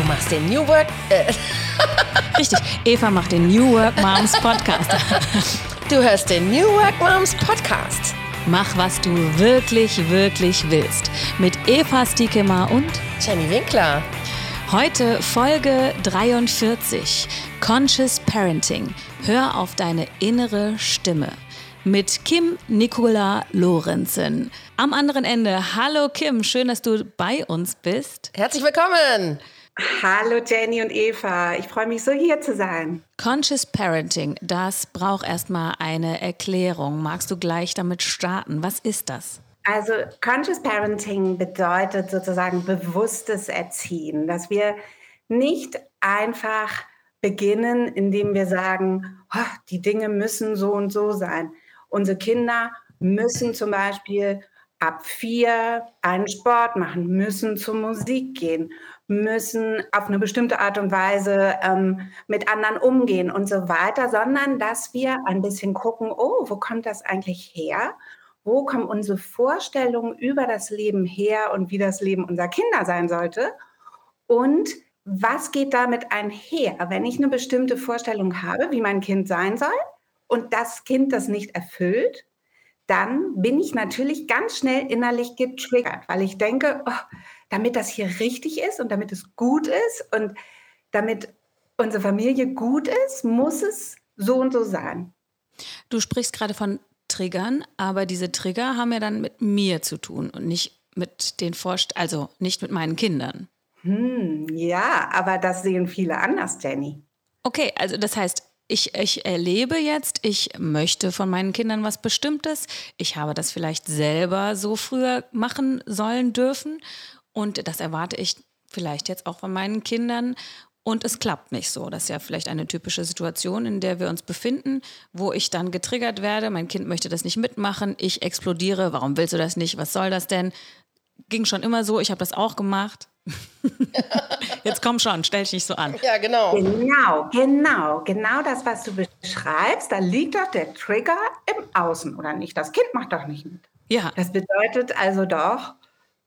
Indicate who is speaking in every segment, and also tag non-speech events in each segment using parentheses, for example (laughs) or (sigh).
Speaker 1: Du machst den New Work. Äh. (laughs)
Speaker 2: Richtig, Eva macht den New Work Moms Podcast. (laughs)
Speaker 1: Du hörst den New Work Moms Podcast.
Speaker 2: Mach, was du wirklich, wirklich willst. Mit Eva Stiekemar und
Speaker 1: Jenny Winkler.
Speaker 2: Heute Folge 43. Conscious Parenting. Hör auf deine innere Stimme. Mit Kim Nicola Lorenzen. Am anderen Ende. Hallo Kim, schön, dass du bei uns bist.
Speaker 1: Herzlich willkommen.
Speaker 3: Hallo Jenny und Eva, ich freue mich so hier zu sein.
Speaker 2: Conscious Parenting, das braucht erstmal eine Erklärung. Magst du gleich damit starten? Was ist das?
Speaker 3: Also Conscious Parenting bedeutet sozusagen bewusstes Erziehen, dass wir nicht einfach beginnen, indem wir sagen, oh, die Dinge müssen so und so sein. Unsere Kinder müssen zum Beispiel ab vier einen Sport machen, müssen zur Musik gehen, müssen auf eine bestimmte Art und Weise ähm, mit anderen umgehen und so weiter, sondern dass wir ein bisschen gucken, oh, wo kommt das eigentlich her? Wo kommen unsere Vorstellungen über das Leben her und wie das Leben unserer Kinder sein sollte? Und was geht damit einher, wenn ich eine bestimmte Vorstellung habe, wie mein Kind sein soll und das Kind das nicht erfüllt? dann bin ich natürlich ganz schnell innerlich getriggert, weil ich denke, oh, damit das hier richtig ist und damit es gut ist und damit unsere Familie gut ist, muss es so und so sein.
Speaker 2: Du sprichst gerade von Triggern, aber diese Trigger haben ja dann mit mir zu tun und nicht mit den Vorst also nicht mit meinen Kindern.
Speaker 3: Hm, ja, aber das sehen viele anders, Jenny.
Speaker 2: Okay, also das heißt, ich, ich erlebe jetzt, ich möchte von meinen Kindern was Bestimmtes. Ich habe das vielleicht selber so früher machen sollen dürfen. Und das erwarte ich vielleicht jetzt auch von meinen Kindern. Und es klappt nicht so. Das ist ja vielleicht eine typische Situation, in der wir uns befinden, wo ich dann getriggert werde. Mein Kind möchte das nicht mitmachen. Ich explodiere. Warum willst du das nicht? Was soll das denn? Ging schon immer so. Ich habe das auch gemacht. (laughs) Jetzt komm schon, stell dich nicht so an.
Speaker 1: Ja, genau.
Speaker 3: Genau, genau, genau das, was du beschreibst, da liegt doch der Trigger im Außen, oder nicht? Das Kind macht doch nicht mit.
Speaker 2: Ja.
Speaker 3: Das bedeutet also doch,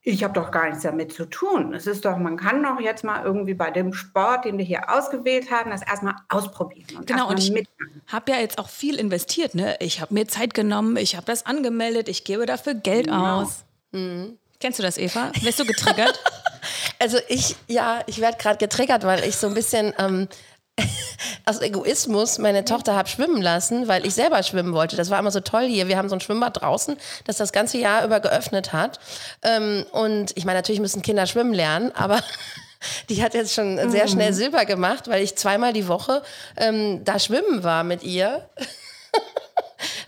Speaker 3: ich habe doch gar nichts damit zu tun. Es ist doch, man kann doch jetzt mal irgendwie bei dem Sport, den wir hier ausgewählt haben, das erstmal ausprobieren.
Speaker 2: Und genau, und ich habe ja jetzt auch viel investiert. Ne? Ich habe mir Zeit genommen, ich habe das angemeldet, ich gebe dafür Geld genau. aus. Mhm. Kennst du das, Eva? Wirst du getriggert? (laughs)
Speaker 1: Also ich, ja, ich werde gerade getriggert, weil ich so ein bisschen ähm, (laughs) aus Egoismus meine Tochter habe schwimmen lassen, weil ich selber schwimmen wollte. Das war immer so toll hier. Wir haben so ein Schwimmbad draußen, das das ganze Jahr über geöffnet hat. Ähm, und ich meine, natürlich müssen Kinder schwimmen lernen, aber (laughs) die hat jetzt schon sehr schnell mhm. Silber gemacht, weil ich zweimal die Woche ähm, da schwimmen war mit ihr. (laughs)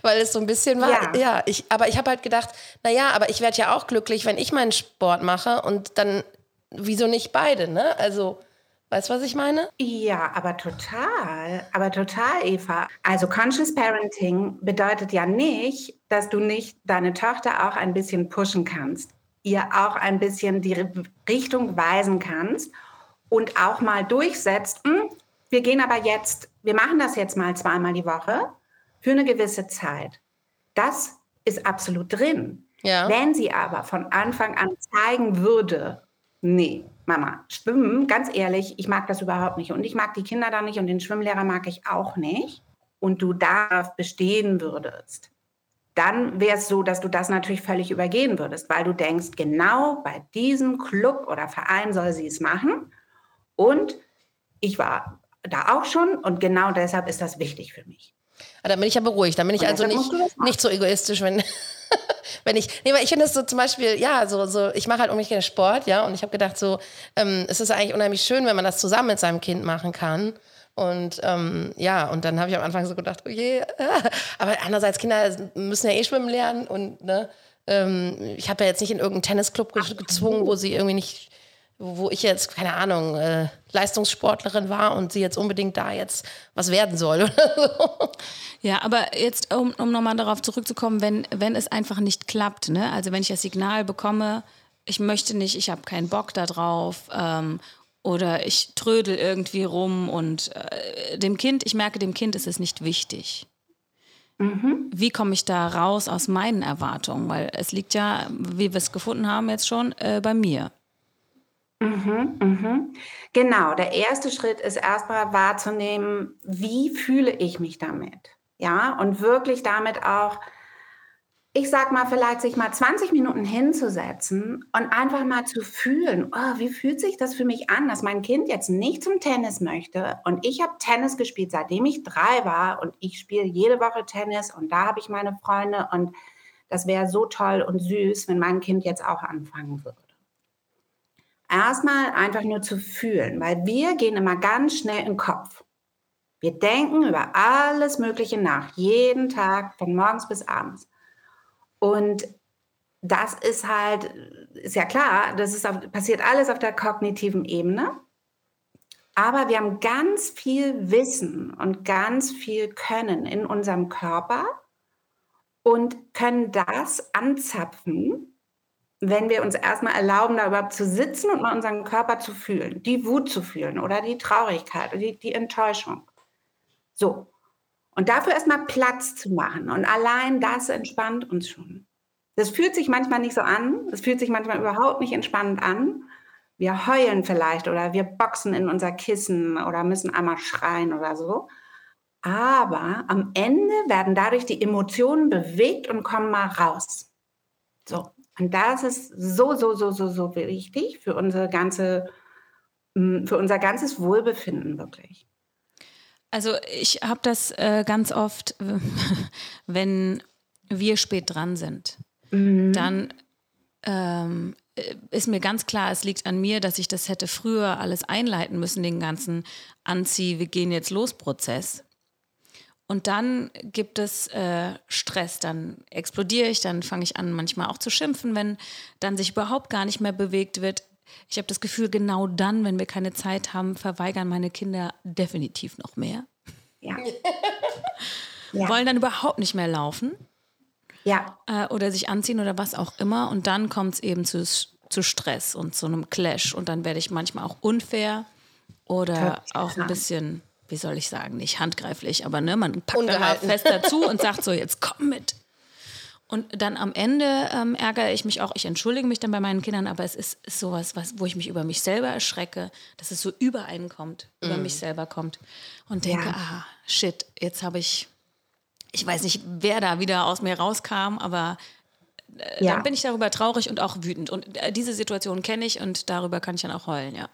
Speaker 1: weil es so ein bisschen war. Ja, ja ich, aber ich habe halt gedacht, naja, aber ich werde ja auch glücklich, wenn ich meinen Sport mache und dann wieso nicht beide, ne? Also, weißt du, was ich meine?
Speaker 3: Ja, aber total. Aber total, Eva. Also, Conscious Parenting bedeutet ja nicht, dass du nicht deine Tochter auch ein bisschen pushen kannst, ihr auch ein bisschen die Richtung weisen kannst und auch mal durchsetzt, hm, wir gehen aber jetzt, wir machen das jetzt mal zweimal die Woche für eine gewisse Zeit. Das ist absolut drin. Ja. Wenn sie aber von Anfang an zeigen würde, Nee, Mama, schwimmen, ganz ehrlich, ich mag das überhaupt nicht. Und ich mag die Kinder da nicht und den Schwimmlehrer mag ich auch nicht. Und du darauf bestehen würdest, dann wäre es so, dass du das natürlich völlig übergehen würdest, weil du denkst, genau bei diesem Club oder Verein soll sie es machen. Und ich war da auch schon und genau deshalb ist das wichtig für mich.
Speaker 1: Ah, dann bin ich ja beruhigt. Dann bin ich und also nicht, nicht so egoistisch, wenn, (laughs) wenn ich, nee, weil ich finde das so zum Beispiel, ja, so, so ich mache halt unheimlich gerne Sport, ja, und ich habe gedacht, so, ähm, es ist eigentlich unheimlich schön, wenn man das zusammen mit seinem Kind machen kann. Und ähm, ja, und dann habe ich am Anfang so gedacht, oh je, (laughs) aber andererseits, Kinder müssen ja eh schwimmen lernen und ne, ähm, ich habe ja jetzt nicht in irgendeinen Tennisclub gezwungen, wo sie irgendwie nicht wo ich jetzt, keine Ahnung, äh, Leistungssportlerin war und sie jetzt unbedingt da jetzt was werden soll oder so.
Speaker 2: Ja, aber jetzt, um, um nochmal darauf zurückzukommen, wenn, wenn es einfach nicht klappt, ne? also wenn ich das Signal bekomme, ich möchte nicht, ich habe keinen Bock darauf ähm, oder ich trödel irgendwie rum und äh, dem Kind, ich merke, dem Kind ist es nicht wichtig. Mhm. Wie komme ich da raus aus meinen Erwartungen? Weil es liegt ja, wie wir es gefunden haben jetzt schon, äh, bei mir.
Speaker 3: Mhm, mhm. Genau, der erste Schritt ist erstmal wahrzunehmen, wie fühle ich mich damit? Ja, und wirklich damit auch ich sag mal, vielleicht sich mal 20 Minuten hinzusetzen und einfach mal zu fühlen, oh, wie fühlt sich das für mich an, dass mein Kind jetzt nicht zum Tennis möchte und ich habe Tennis gespielt, seitdem ich drei war und ich spiele jede Woche Tennis und da habe ich meine Freunde und das wäre so toll und süß, wenn mein Kind jetzt auch anfangen würde. Erstmal einfach nur zu fühlen, weil wir gehen immer ganz schnell in den Kopf. Wir denken über alles Mögliche nach, jeden Tag, von morgens bis abends. Und das ist halt, ist ja klar, das ist auf, passiert alles auf der kognitiven Ebene. Aber wir haben ganz viel Wissen und ganz viel Können in unserem Körper und können das anzapfen, wenn wir uns erstmal erlauben, da überhaupt zu sitzen und mal unseren Körper zu fühlen, die Wut zu fühlen oder die Traurigkeit oder die, die Enttäuschung. So. Und dafür erstmal Platz zu machen. Und allein das entspannt uns schon. Das fühlt sich manchmal nicht so an. Es fühlt sich manchmal überhaupt nicht entspannend an. Wir heulen vielleicht oder wir boxen in unser Kissen oder müssen einmal schreien oder so. Aber am Ende werden dadurch die Emotionen bewegt und kommen mal raus. So. Und das ist so, so, so, so, so wichtig für unsere ganze, für unser ganzes Wohlbefinden wirklich.
Speaker 2: Also ich habe das äh, ganz oft, (laughs) wenn wir spät dran sind, mhm. dann ähm, ist mir ganz klar, es liegt an mir, dass ich das hätte früher alles einleiten müssen, den ganzen Anzieh, wir gehen jetzt los Prozess. Und dann gibt es äh, Stress, dann explodiere ich, dann fange ich an, manchmal auch zu schimpfen, wenn dann sich überhaupt gar nicht mehr bewegt wird. Ich habe das Gefühl, genau dann, wenn wir keine Zeit haben, verweigern meine Kinder definitiv noch mehr.
Speaker 3: Ja. (laughs)
Speaker 2: ja. Wollen dann überhaupt nicht mehr laufen.
Speaker 3: Ja.
Speaker 2: Äh, oder sich anziehen oder was auch immer. Und dann kommt es eben zu, zu Stress und zu einem Clash. Und dann werde ich manchmal auch unfair oder auch ein bisschen, wie soll ich sagen, nicht handgreiflich, aber ne, man packt dann fest dazu und sagt so, jetzt komm mit. Und dann am Ende ähm, ärgere ich mich auch, ich entschuldige mich dann bei meinen Kindern, aber es ist, ist sowas, was, wo ich mich über mich selber erschrecke, dass es so über einen kommt, mm. über mich selber kommt und denke, ja. ah, shit, jetzt habe ich, ich weiß nicht, wer da wieder aus mir rauskam, aber äh, ja. dann bin ich darüber traurig und auch wütend. Und äh, diese Situation kenne ich und darüber kann ich dann auch heulen, ja.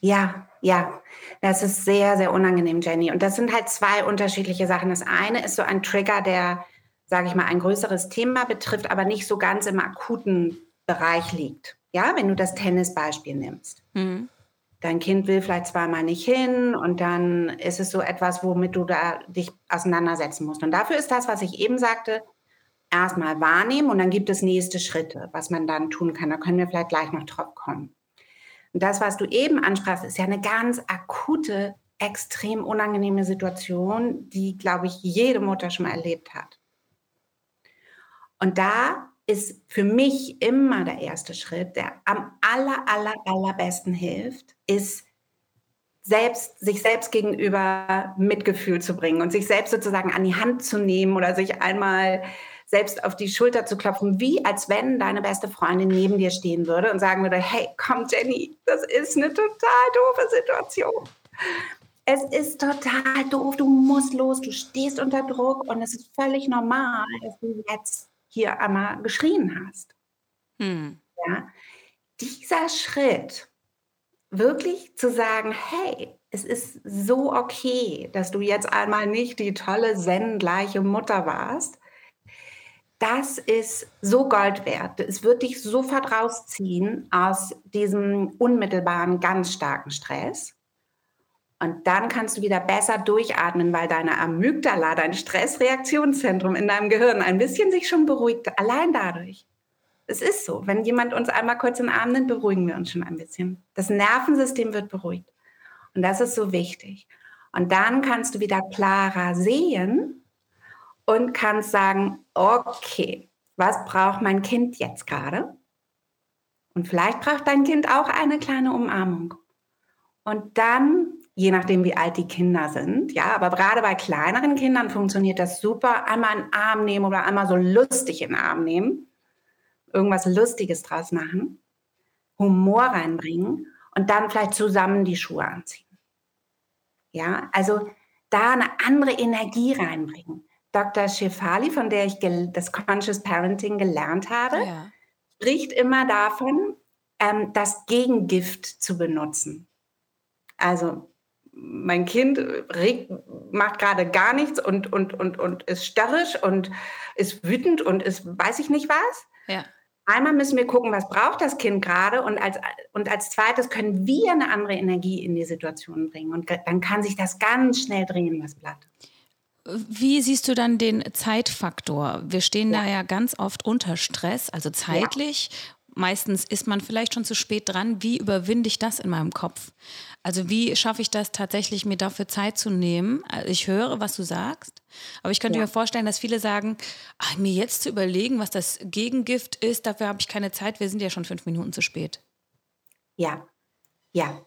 Speaker 3: Ja, ja, das ist sehr, sehr unangenehm, Jenny. Und das sind halt zwei unterschiedliche Sachen. Das eine ist so ein Trigger, der sage ich mal, ein größeres Thema betrifft, aber nicht so ganz im akuten Bereich liegt. Ja, wenn du das Tennisbeispiel nimmst. Mhm. Dein Kind will vielleicht zweimal nicht hin und dann ist es so etwas, womit du da dich auseinandersetzen musst. Und dafür ist das, was ich eben sagte, erstmal wahrnehmen und dann gibt es nächste Schritte, was man dann tun kann. Da können wir vielleicht gleich noch drauf kommen. Und das, was du eben ansprachst, ist ja eine ganz akute, extrem unangenehme Situation, die, glaube ich, jede Mutter schon mal erlebt hat. Und da ist für mich immer der erste Schritt, der am aller, aller, allerbesten hilft, ist selbst, sich selbst gegenüber Mitgefühl zu bringen und sich selbst sozusagen an die Hand zu nehmen oder sich einmal selbst auf die Schulter zu klopfen, wie als wenn deine beste Freundin neben dir stehen würde und sagen würde, hey, komm Jenny, das ist eine total doofe Situation. Es ist total doof, du musst los, du stehst unter Druck und es ist völlig normal, dass du jetzt hier einmal geschrien hast. Hm. Ja? Dieser Schritt, wirklich zu sagen, hey, es ist so okay, dass du jetzt einmal nicht die tolle zen-gleiche Mutter warst. Das ist so Gold wert. Es wird dich sofort rausziehen aus diesem unmittelbaren, ganz starken Stress. Und dann kannst du wieder besser durchatmen, weil deine Amygdala, dein Stressreaktionszentrum in deinem Gehirn ein bisschen sich schon beruhigt, allein dadurch. Es ist so, wenn jemand uns einmal kurz in den Arm nimmt, beruhigen wir uns schon ein bisschen. Das Nervensystem wird beruhigt. Und das ist so wichtig. Und dann kannst du wieder klarer sehen und kannst sagen, okay, was braucht mein Kind jetzt gerade? Und vielleicht braucht dein Kind auch eine kleine Umarmung. Und dann je nachdem, wie alt die Kinder sind. Ja, aber gerade bei kleineren Kindern funktioniert das super. Einmal einen Arm nehmen oder einmal so lustig in den Arm nehmen. Irgendwas Lustiges draus machen. Humor reinbringen und dann vielleicht zusammen die Schuhe anziehen. Ja, also da eine andere Energie reinbringen. Dr. Shefali, von der ich das Conscious Parenting gelernt habe, ja. spricht immer davon, ähm, das Gegengift zu benutzen. Also mein Kind regt, macht gerade gar nichts und, und, und, und ist störrisch und ist wütend und ist weiß ich nicht was. Ja. Einmal müssen wir gucken, was braucht das Kind gerade und als, und als zweites können wir eine andere Energie in die Situation bringen und dann kann sich das ganz schnell drehen, das Blatt.
Speaker 2: Wie siehst du dann den Zeitfaktor? Wir stehen ja. da ja ganz oft unter Stress, also zeitlich. Ja. Meistens ist man vielleicht schon zu spät dran. Wie überwinde ich das in meinem Kopf? Also wie schaffe ich das tatsächlich, mir dafür Zeit zu nehmen? Also ich höre, was du sagst, aber ich könnte ja. mir vorstellen, dass viele sagen, ach, mir jetzt zu überlegen, was das Gegengift ist, dafür habe ich keine Zeit, wir sind ja schon fünf Minuten zu spät.
Speaker 3: Ja, ja.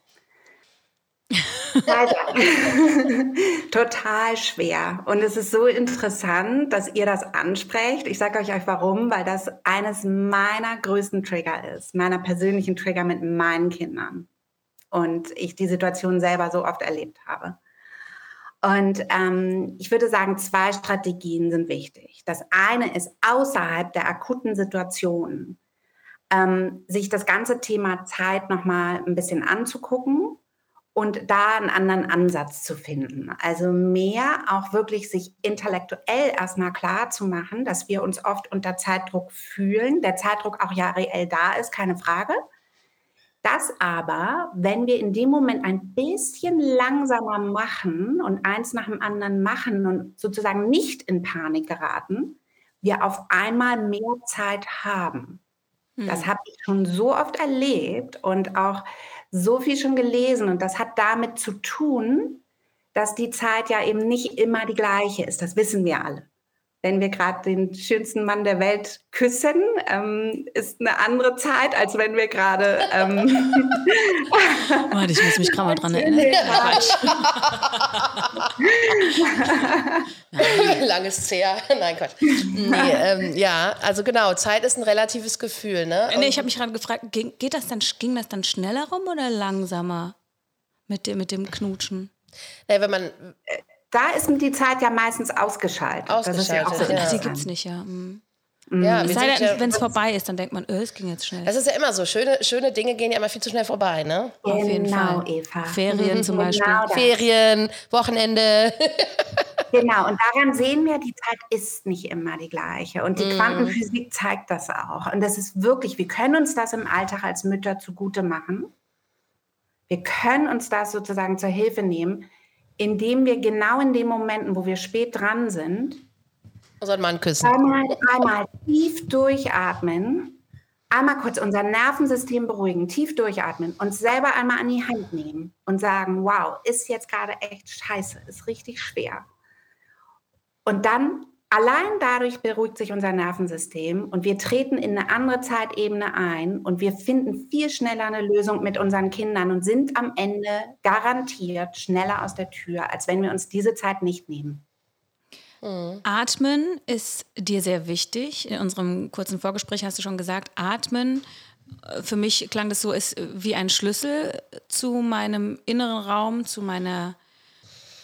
Speaker 3: (laughs) Total schwer. Und es ist so interessant, dass ihr das ansprecht. Ich sage euch warum, weil das eines meiner größten Trigger ist, meiner persönlichen Trigger mit meinen Kindern. Und ich die Situation selber so oft erlebt habe. Und ähm, ich würde sagen, zwei Strategien sind wichtig. Das eine ist außerhalb der akuten Situation, ähm, sich das ganze Thema Zeit nochmal ein bisschen anzugucken und da einen anderen Ansatz zu finden. Also mehr auch wirklich sich intellektuell erstmal klar zu machen, dass wir uns oft unter Zeitdruck fühlen, der Zeitdruck auch ja reell da ist, keine Frage. Das aber, wenn wir in dem Moment ein bisschen langsamer machen und eins nach dem anderen machen und sozusagen nicht in Panik geraten, wir auf einmal mehr Zeit haben. Hm. Das habe ich schon so oft erlebt und auch so viel schon gelesen und das hat damit zu tun, dass die Zeit ja eben nicht immer die gleiche ist. Das wissen wir alle. Wenn wir gerade den schönsten Mann der Welt küssen, ähm, ist eine andere Zeit, als wenn wir gerade. Ähm (laughs)
Speaker 2: Warte, ich muss mich gerade mal dran erinnern. (laughs)
Speaker 1: Langes Zehr. Nein, Quatsch. Nee, ähm, ja, also genau, Zeit ist ein relatives Gefühl. Ne?
Speaker 2: nee, ich habe mich gerade gefragt, ging, geht das dann, ging das dann schneller rum oder langsamer mit dem, mit dem Knutschen?
Speaker 1: Ja, wenn man äh,
Speaker 3: da ist die Zeit ja meistens ausgeschaltet.
Speaker 1: Ausgeschaltet,
Speaker 2: das ist ja, auch so ja. Die gibt es nicht, ja. Mhm. Ja, es sei denn, wenn es vorbei ist, dann denkt man, öh, es ging jetzt schnell.
Speaker 1: Das ist ja immer so. Schöne, schöne Dinge gehen ja immer viel zu schnell vorbei, ne?
Speaker 3: Genau, Auf jeden Fall. Eva.
Speaker 2: Ferien mhm, zum genau Beispiel.
Speaker 1: Genau Ferien, Wochenende. (laughs)
Speaker 3: genau, und daran sehen wir, die Zeit ist nicht immer die gleiche. Und die mm. Quantenphysik zeigt das auch. Und das ist wirklich, wir können uns das im Alltag als Mütter zugute machen. Wir können uns das sozusagen zur Hilfe nehmen, indem wir genau in den Momenten, wo wir spät dran sind,
Speaker 1: unseren Mann küssen.
Speaker 3: Einmal, einmal tief durchatmen, einmal kurz unser Nervensystem beruhigen, tief durchatmen, uns selber einmal an die Hand nehmen und sagen, wow, ist jetzt gerade echt scheiße, ist richtig schwer. Und dann Allein dadurch beruhigt sich unser Nervensystem und wir treten in eine andere Zeitebene ein und wir finden viel schneller eine Lösung mit unseren Kindern und sind am Ende garantiert schneller aus der Tür, als wenn wir uns diese Zeit nicht nehmen.
Speaker 2: Mhm. Atmen ist dir sehr wichtig. In unserem kurzen Vorgespräch hast du schon gesagt, atmen äh, für mich klang das so, ist wie ein Schlüssel zu meinem inneren Raum, zu meiner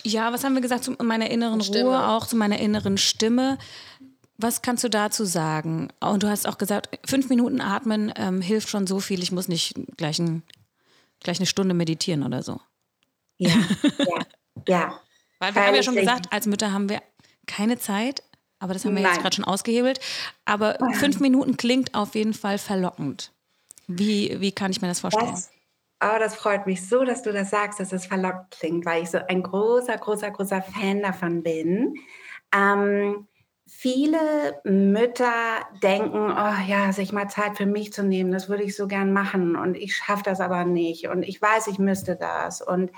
Speaker 2: ja, was haben wir gesagt zu meiner inneren Stimme. Ruhe, auch zu meiner inneren Stimme. Was kannst du dazu sagen? Und du hast auch gesagt, fünf Minuten atmen ähm, hilft schon so viel. Ich muss nicht gleich, ein, gleich eine Stunde meditieren oder so.
Speaker 3: Ja, (laughs) ja, ja.
Speaker 2: Weil wir haben ja schon gesagt, als Mütter haben wir keine Zeit, aber das haben wir Nein. jetzt gerade schon ausgehebelt. Aber fünf Minuten klingt auf jeden Fall verlockend. Wie, wie kann ich mir das vorstellen? Das
Speaker 3: Oh, das freut mich so, dass du das sagst, dass es verlockt klingt, weil ich so ein großer, großer, großer Fan davon bin. Ähm, viele Mütter denken, oh ja, sich mal Zeit für mich zu nehmen, das würde ich so gern machen und ich schaffe das aber nicht und ich weiß, ich müsste das. Und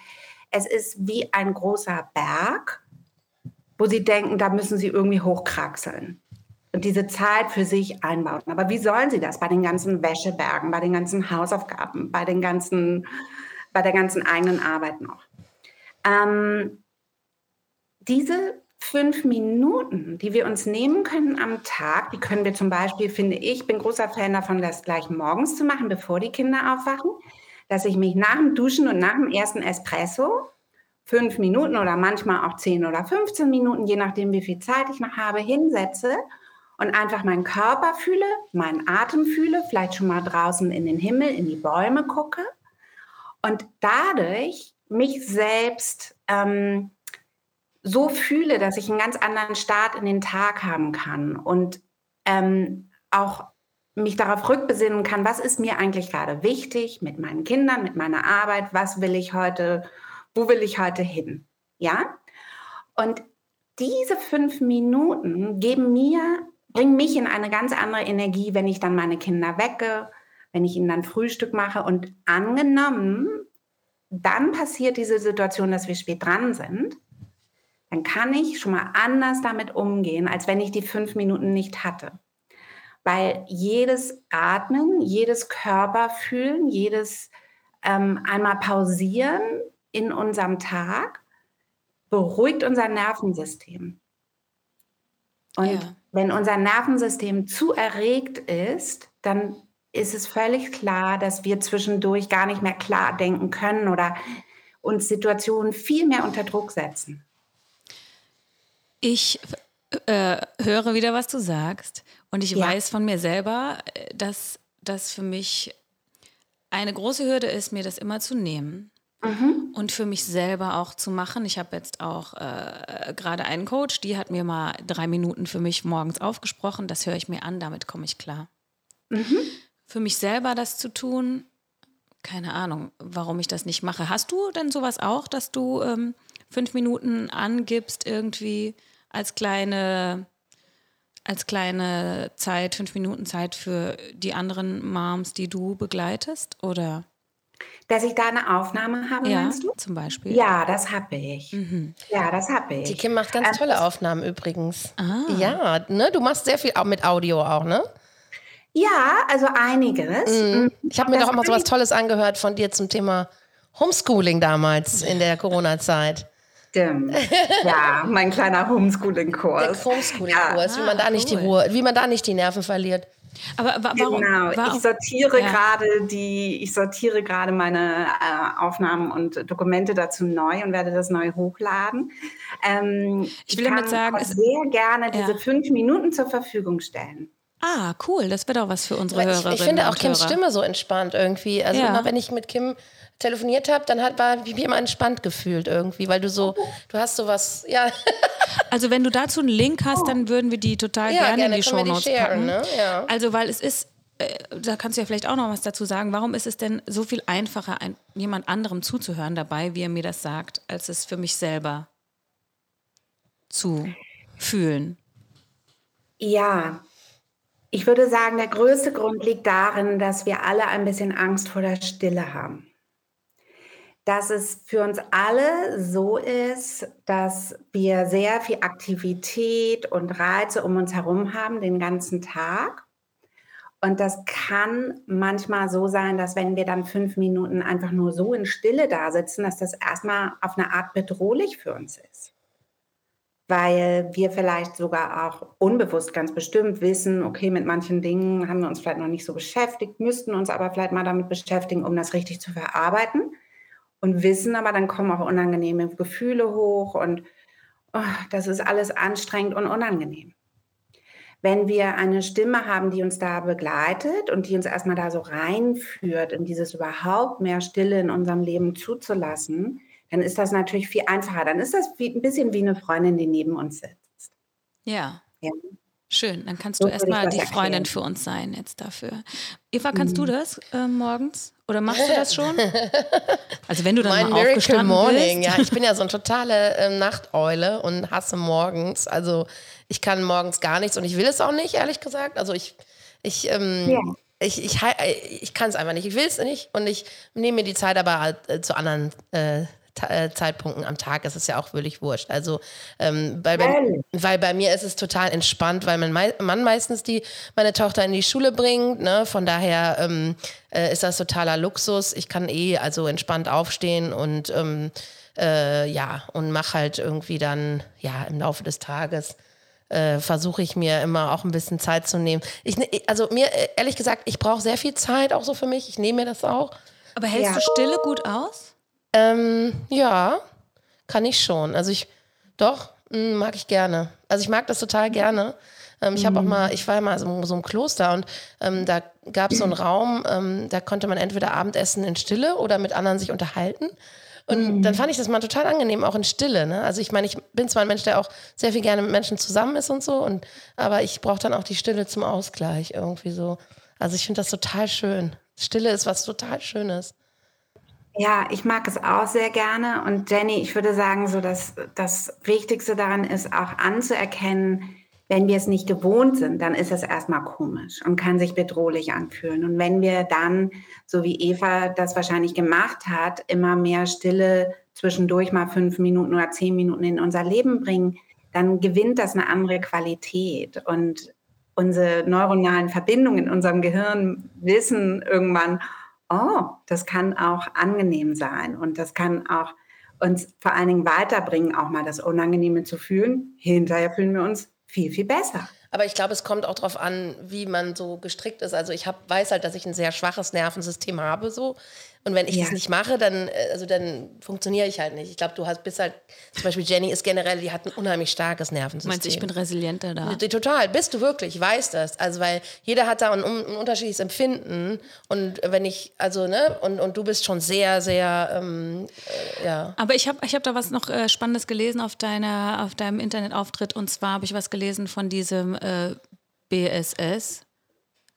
Speaker 3: es ist wie ein großer Berg, wo sie denken, da müssen sie irgendwie hochkraxeln diese Zeit für sich einbauen. Aber wie sollen sie das bei den ganzen Wäschebergen, bei den ganzen Hausaufgaben, bei den ganzen, bei der ganzen eigenen Arbeit noch? Ähm, diese fünf Minuten, die wir uns nehmen können am Tag, die können wir zum Beispiel, finde ich, bin großer Fan davon, das gleich morgens zu machen, bevor die Kinder aufwachen, dass ich mich nach dem Duschen und nach dem ersten Espresso fünf Minuten oder manchmal auch zehn oder 15 Minuten, je nachdem, wie viel Zeit ich noch habe, hinsetze und einfach meinen Körper fühle, meinen Atem fühle, vielleicht schon mal draußen in den Himmel, in die Bäume gucke und dadurch mich selbst ähm, so fühle, dass ich einen ganz anderen Start in den Tag haben kann und ähm, auch mich darauf rückbesinnen kann, was ist mir eigentlich gerade wichtig mit meinen Kindern, mit meiner Arbeit, was will ich heute, wo will ich heute hin? Ja? Und diese fünf Minuten geben mir, bringen mich in eine ganz andere Energie, wenn ich dann meine Kinder wecke, wenn ich ihnen dann Frühstück mache und angenommen, dann passiert diese Situation, dass wir spät dran sind, dann kann ich schon mal anders damit umgehen, als wenn ich die fünf Minuten nicht hatte. Weil jedes Atmen, jedes Körperfühlen, jedes ähm, einmal pausieren in unserem Tag beruhigt unser Nervensystem. Und ja. Wenn unser Nervensystem zu erregt ist, dann ist es völlig klar, dass wir zwischendurch gar nicht mehr klar denken können oder uns Situationen viel mehr unter Druck setzen.
Speaker 2: Ich äh, höre wieder, was du sagst. Und ich ja. weiß von mir selber, äh, dass das für mich eine große Hürde ist, mir das immer zu nehmen. Mhm. Und für mich selber auch zu machen. Ich habe jetzt auch äh, gerade einen Coach, die hat mir mal drei Minuten für mich morgens aufgesprochen. Das höre ich mir an, damit komme ich klar. Mhm. Für mich selber das zu tun, keine Ahnung, warum ich das nicht mache. Hast du denn sowas auch, dass du ähm, fünf Minuten angibst irgendwie? als kleine, als kleine Zeit, fünf Minuten Zeit für die anderen Moms, die du begleitest? Oder?
Speaker 3: Dass ich da eine Aufnahme habe,
Speaker 2: ja,
Speaker 3: meinst du?
Speaker 2: zum Beispiel.
Speaker 3: Ja, das habe ich. Mhm. Ja, das habe ich.
Speaker 1: Die Kim macht ganz ähm, tolle Aufnahmen übrigens. Ah. Ja, ne? Du machst sehr viel mit Audio auch, ne?
Speaker 3: Ja, also einiges.
Speaker 1: Mhm. Ich habe mir doch immer so was Tolles angehört von dir zum Thema Homeschooling damals in der Corona-Zeit.
Speaker 3: Stimmt. Ja, mein kleiner Homeschooling-Kurs.
Speaker 1: Der Homeschooling-Kurs, ja. wie man da nicht cool. die Ruhe, wie man da nicht die Nerven verliert.
Speaker 3: Aber warum? Genau, warum? ich sortiere ja. gerade die, ich sortiere gerade meine äh, Aufnahmen und Dokumente dazu neu und werde das neu hochladen. Ähm,
Speaker 2: ich will ich damit sagen,
Speaker 3: sehr gerne diese ja. fünf Minuten zur Verfügung stellen.
Speaker 2: Ah, cool. Das wird auch was für unsere Hörerinnen.
Speaker 1: Ich, ich finde auch Kims Stimme so entspannt irgendwie. Also ja. immer wenn ich mit Kim telefoniert habe, dann hat war wie immer entspannt gefühlt irgendwie, weil du so, du hast sowas, ja. (laughs)
Speaker 2: Also wenn du dazu einen Link hast, dann würden wir die total ja, gerne, gerne in die Show Notes packen. Ne? Ja. Also weil es ist, äh, da kannst du ja vielleicht auch noch was dazu sagen. Warum ist es denn so viel einfacher, ein, jemand anderem zuzuhören dabei, wie er mir das sagt, als es für mich selber zu fühlen?
Speaker 3: Ja, ich würde sagen, der größte Grund liegt darin, dass wir alle ein bisschen Angst vor der Stille haben dass es für uns alle so ist, dass wir sehr viel Aktivität und Reize um uns herum haben den ganzen Tag. Und das kann manchmal so sein, dass wenn wir dann fünf Minuten einfach nur so in Stille da sitzen, dass das erstmal auf eine Art bedrohlich für uns ist. Weil wir vielleicht sogar auch unbewusst ganz bestimmt wissen, okay, mit manchen Dingen haben wir uns vielleicht noch nicht so beschäftigt, müssten uns aber vielleicht mal damit beschäftigen, um das richtig zu verarbeiten und wissen, aber dann kommen auch unangenehme Gefühle hoch und oh, das ist alles anstrengend und unangenehm. Wenn wir eine Stimme haben, die uns da begleitet und die uns erstmal da so reinführt, in dieses überhaupt mehr Stille in unserem Leben zuzulassen, dann ist das natürlich viel einfacher. Dann ist das wie, ein bisschen wie eine Freundin, die neben uns sitzt.
Speaker 2: Ja. ja. Schön, dann kannst so du erstmal die Freundin für uns sein jetzt dafür. Eva, kannst mhm. du das äh, morgens? Oder machst du das schon? (laughs) Also wenn du dann mein mal Miracle Morning,
Speaker 1: bist. ja, ich (laughs) bin ja so eine totale äh, Nachteule und hasse morgens. Also ich kann morgens gar nichts und ich will es auch nicht, ehrlich gesagt. Also ich, ich, ähm, ja. ich, ich, ich, ich kann es einfach nicht. Ich will es nicht und ich nehme mir die Zeit aber äh, zu anderen äh, Zeitpunkten am Tag ist es ja auch wirklich wurscht. Also, ähm, weil, bei, weil bei mir ist es total entspannt, weil mein Mei Mann meistens die, meine Tochter in die Schule bringt. Ne? Von daher ähm, äh, ist das totaler Luxus. Ich kann eh also entspannt aufstehen und ähm, äh, ja, und mache halt irgendwie dann, ja, im Laufe des Tages äh, versuche ich mir immer auch ein bisschen Zeit zu nehmen. Ich, ne, also mir, äh, ehrlich gesagt, ich brauche sehr viel Zeit auch so für mich. Ich nehme mir das auch.
Speaker 2: Aber hältst
Speaker 3: Ja.
Speaker 2: du Stille gut aus?
Speaker 1: Ähm, ja, kann ich schon. Also ich, doch, mh, mag ich gerne. Also ich mag das total gerne. Ähm, ich habe auch mal, ich war ja mal so, so im Kloster und ähm, da gab es so einen Raum, ähm, da konnte man entweder Abendessen in Stille oder mit anderen sich unterhalten. Und dann fand ich das mal total angenehm, auch in Stille. Ne? Also ich meine, ich bin zwar ein Mensch, der auch sehr viel gerne mit Menschen zusammen ist und so, und, aber ich brauche dann auch die Stille zum Ausgleich irgendwie so. Also ich finde das total schön. Stille ist was total Schönes.
Speaker 3: Ja, ich mag es auch sehr gerne. Und Jenny, ich würde sagen, so dass das Wichtigste daran ist, auch anzuerkennen, wenn wir es nicht gewohnt sind, dann ist es erstmal komisch und kann sich bedrohlich anfühlen. Und wenn wir dann, so wie Eva das wahrscheinlich gemacht hat, immer mehr Stille zwischendurch mal fünf Minuten oder zehn Minuten in unser Leben bringen, dann gewinnt das eine andere Qualität. Und unsere neuronalen Verbindungen in unserem Gehirn wissen irgendwann, oh, das kann auch angenehm sein und das kann auch uns vor allen Dingen weiterbringen, auch mal das Unangenehme zu fühlen. Hinterher fühlen wir uns viel, viel besser.
Speaker 1: Aber ich glaube, es kommt auch darauf an, wie man so gestrickt ist. Also ich hab, weiß halt, dass ich ein sehr schwaches Nervensystem habe so. Und wenn ich
Speaker 3: Ja.
Speaker 1: das nicht mache, dann, äh, also dann funktioniere ich halt nicht. Ich glaube, du hast bist halt, zum Beispiel Jenny ist generell, die hat ein unheimlich starkes Nervensystem.
Speaker 2: Meinst du, ich bin resilienter da?
Speaker 1: Total, bist du wirklich, ich weiß das. Also, weil jeder hat da ein, ein unterschiedliches Empfinden. Und wenn ich, also, ne, und, und du bist schon sehr, sehr, ähm, äh, ja.
Speaker 2: Aber ich habe ich hab da was noch äh, Spannendes gelesen auf, deiner, auf deinem Internetauftritt. Und zwar habe ich was gelesen von diesem äh, BSS.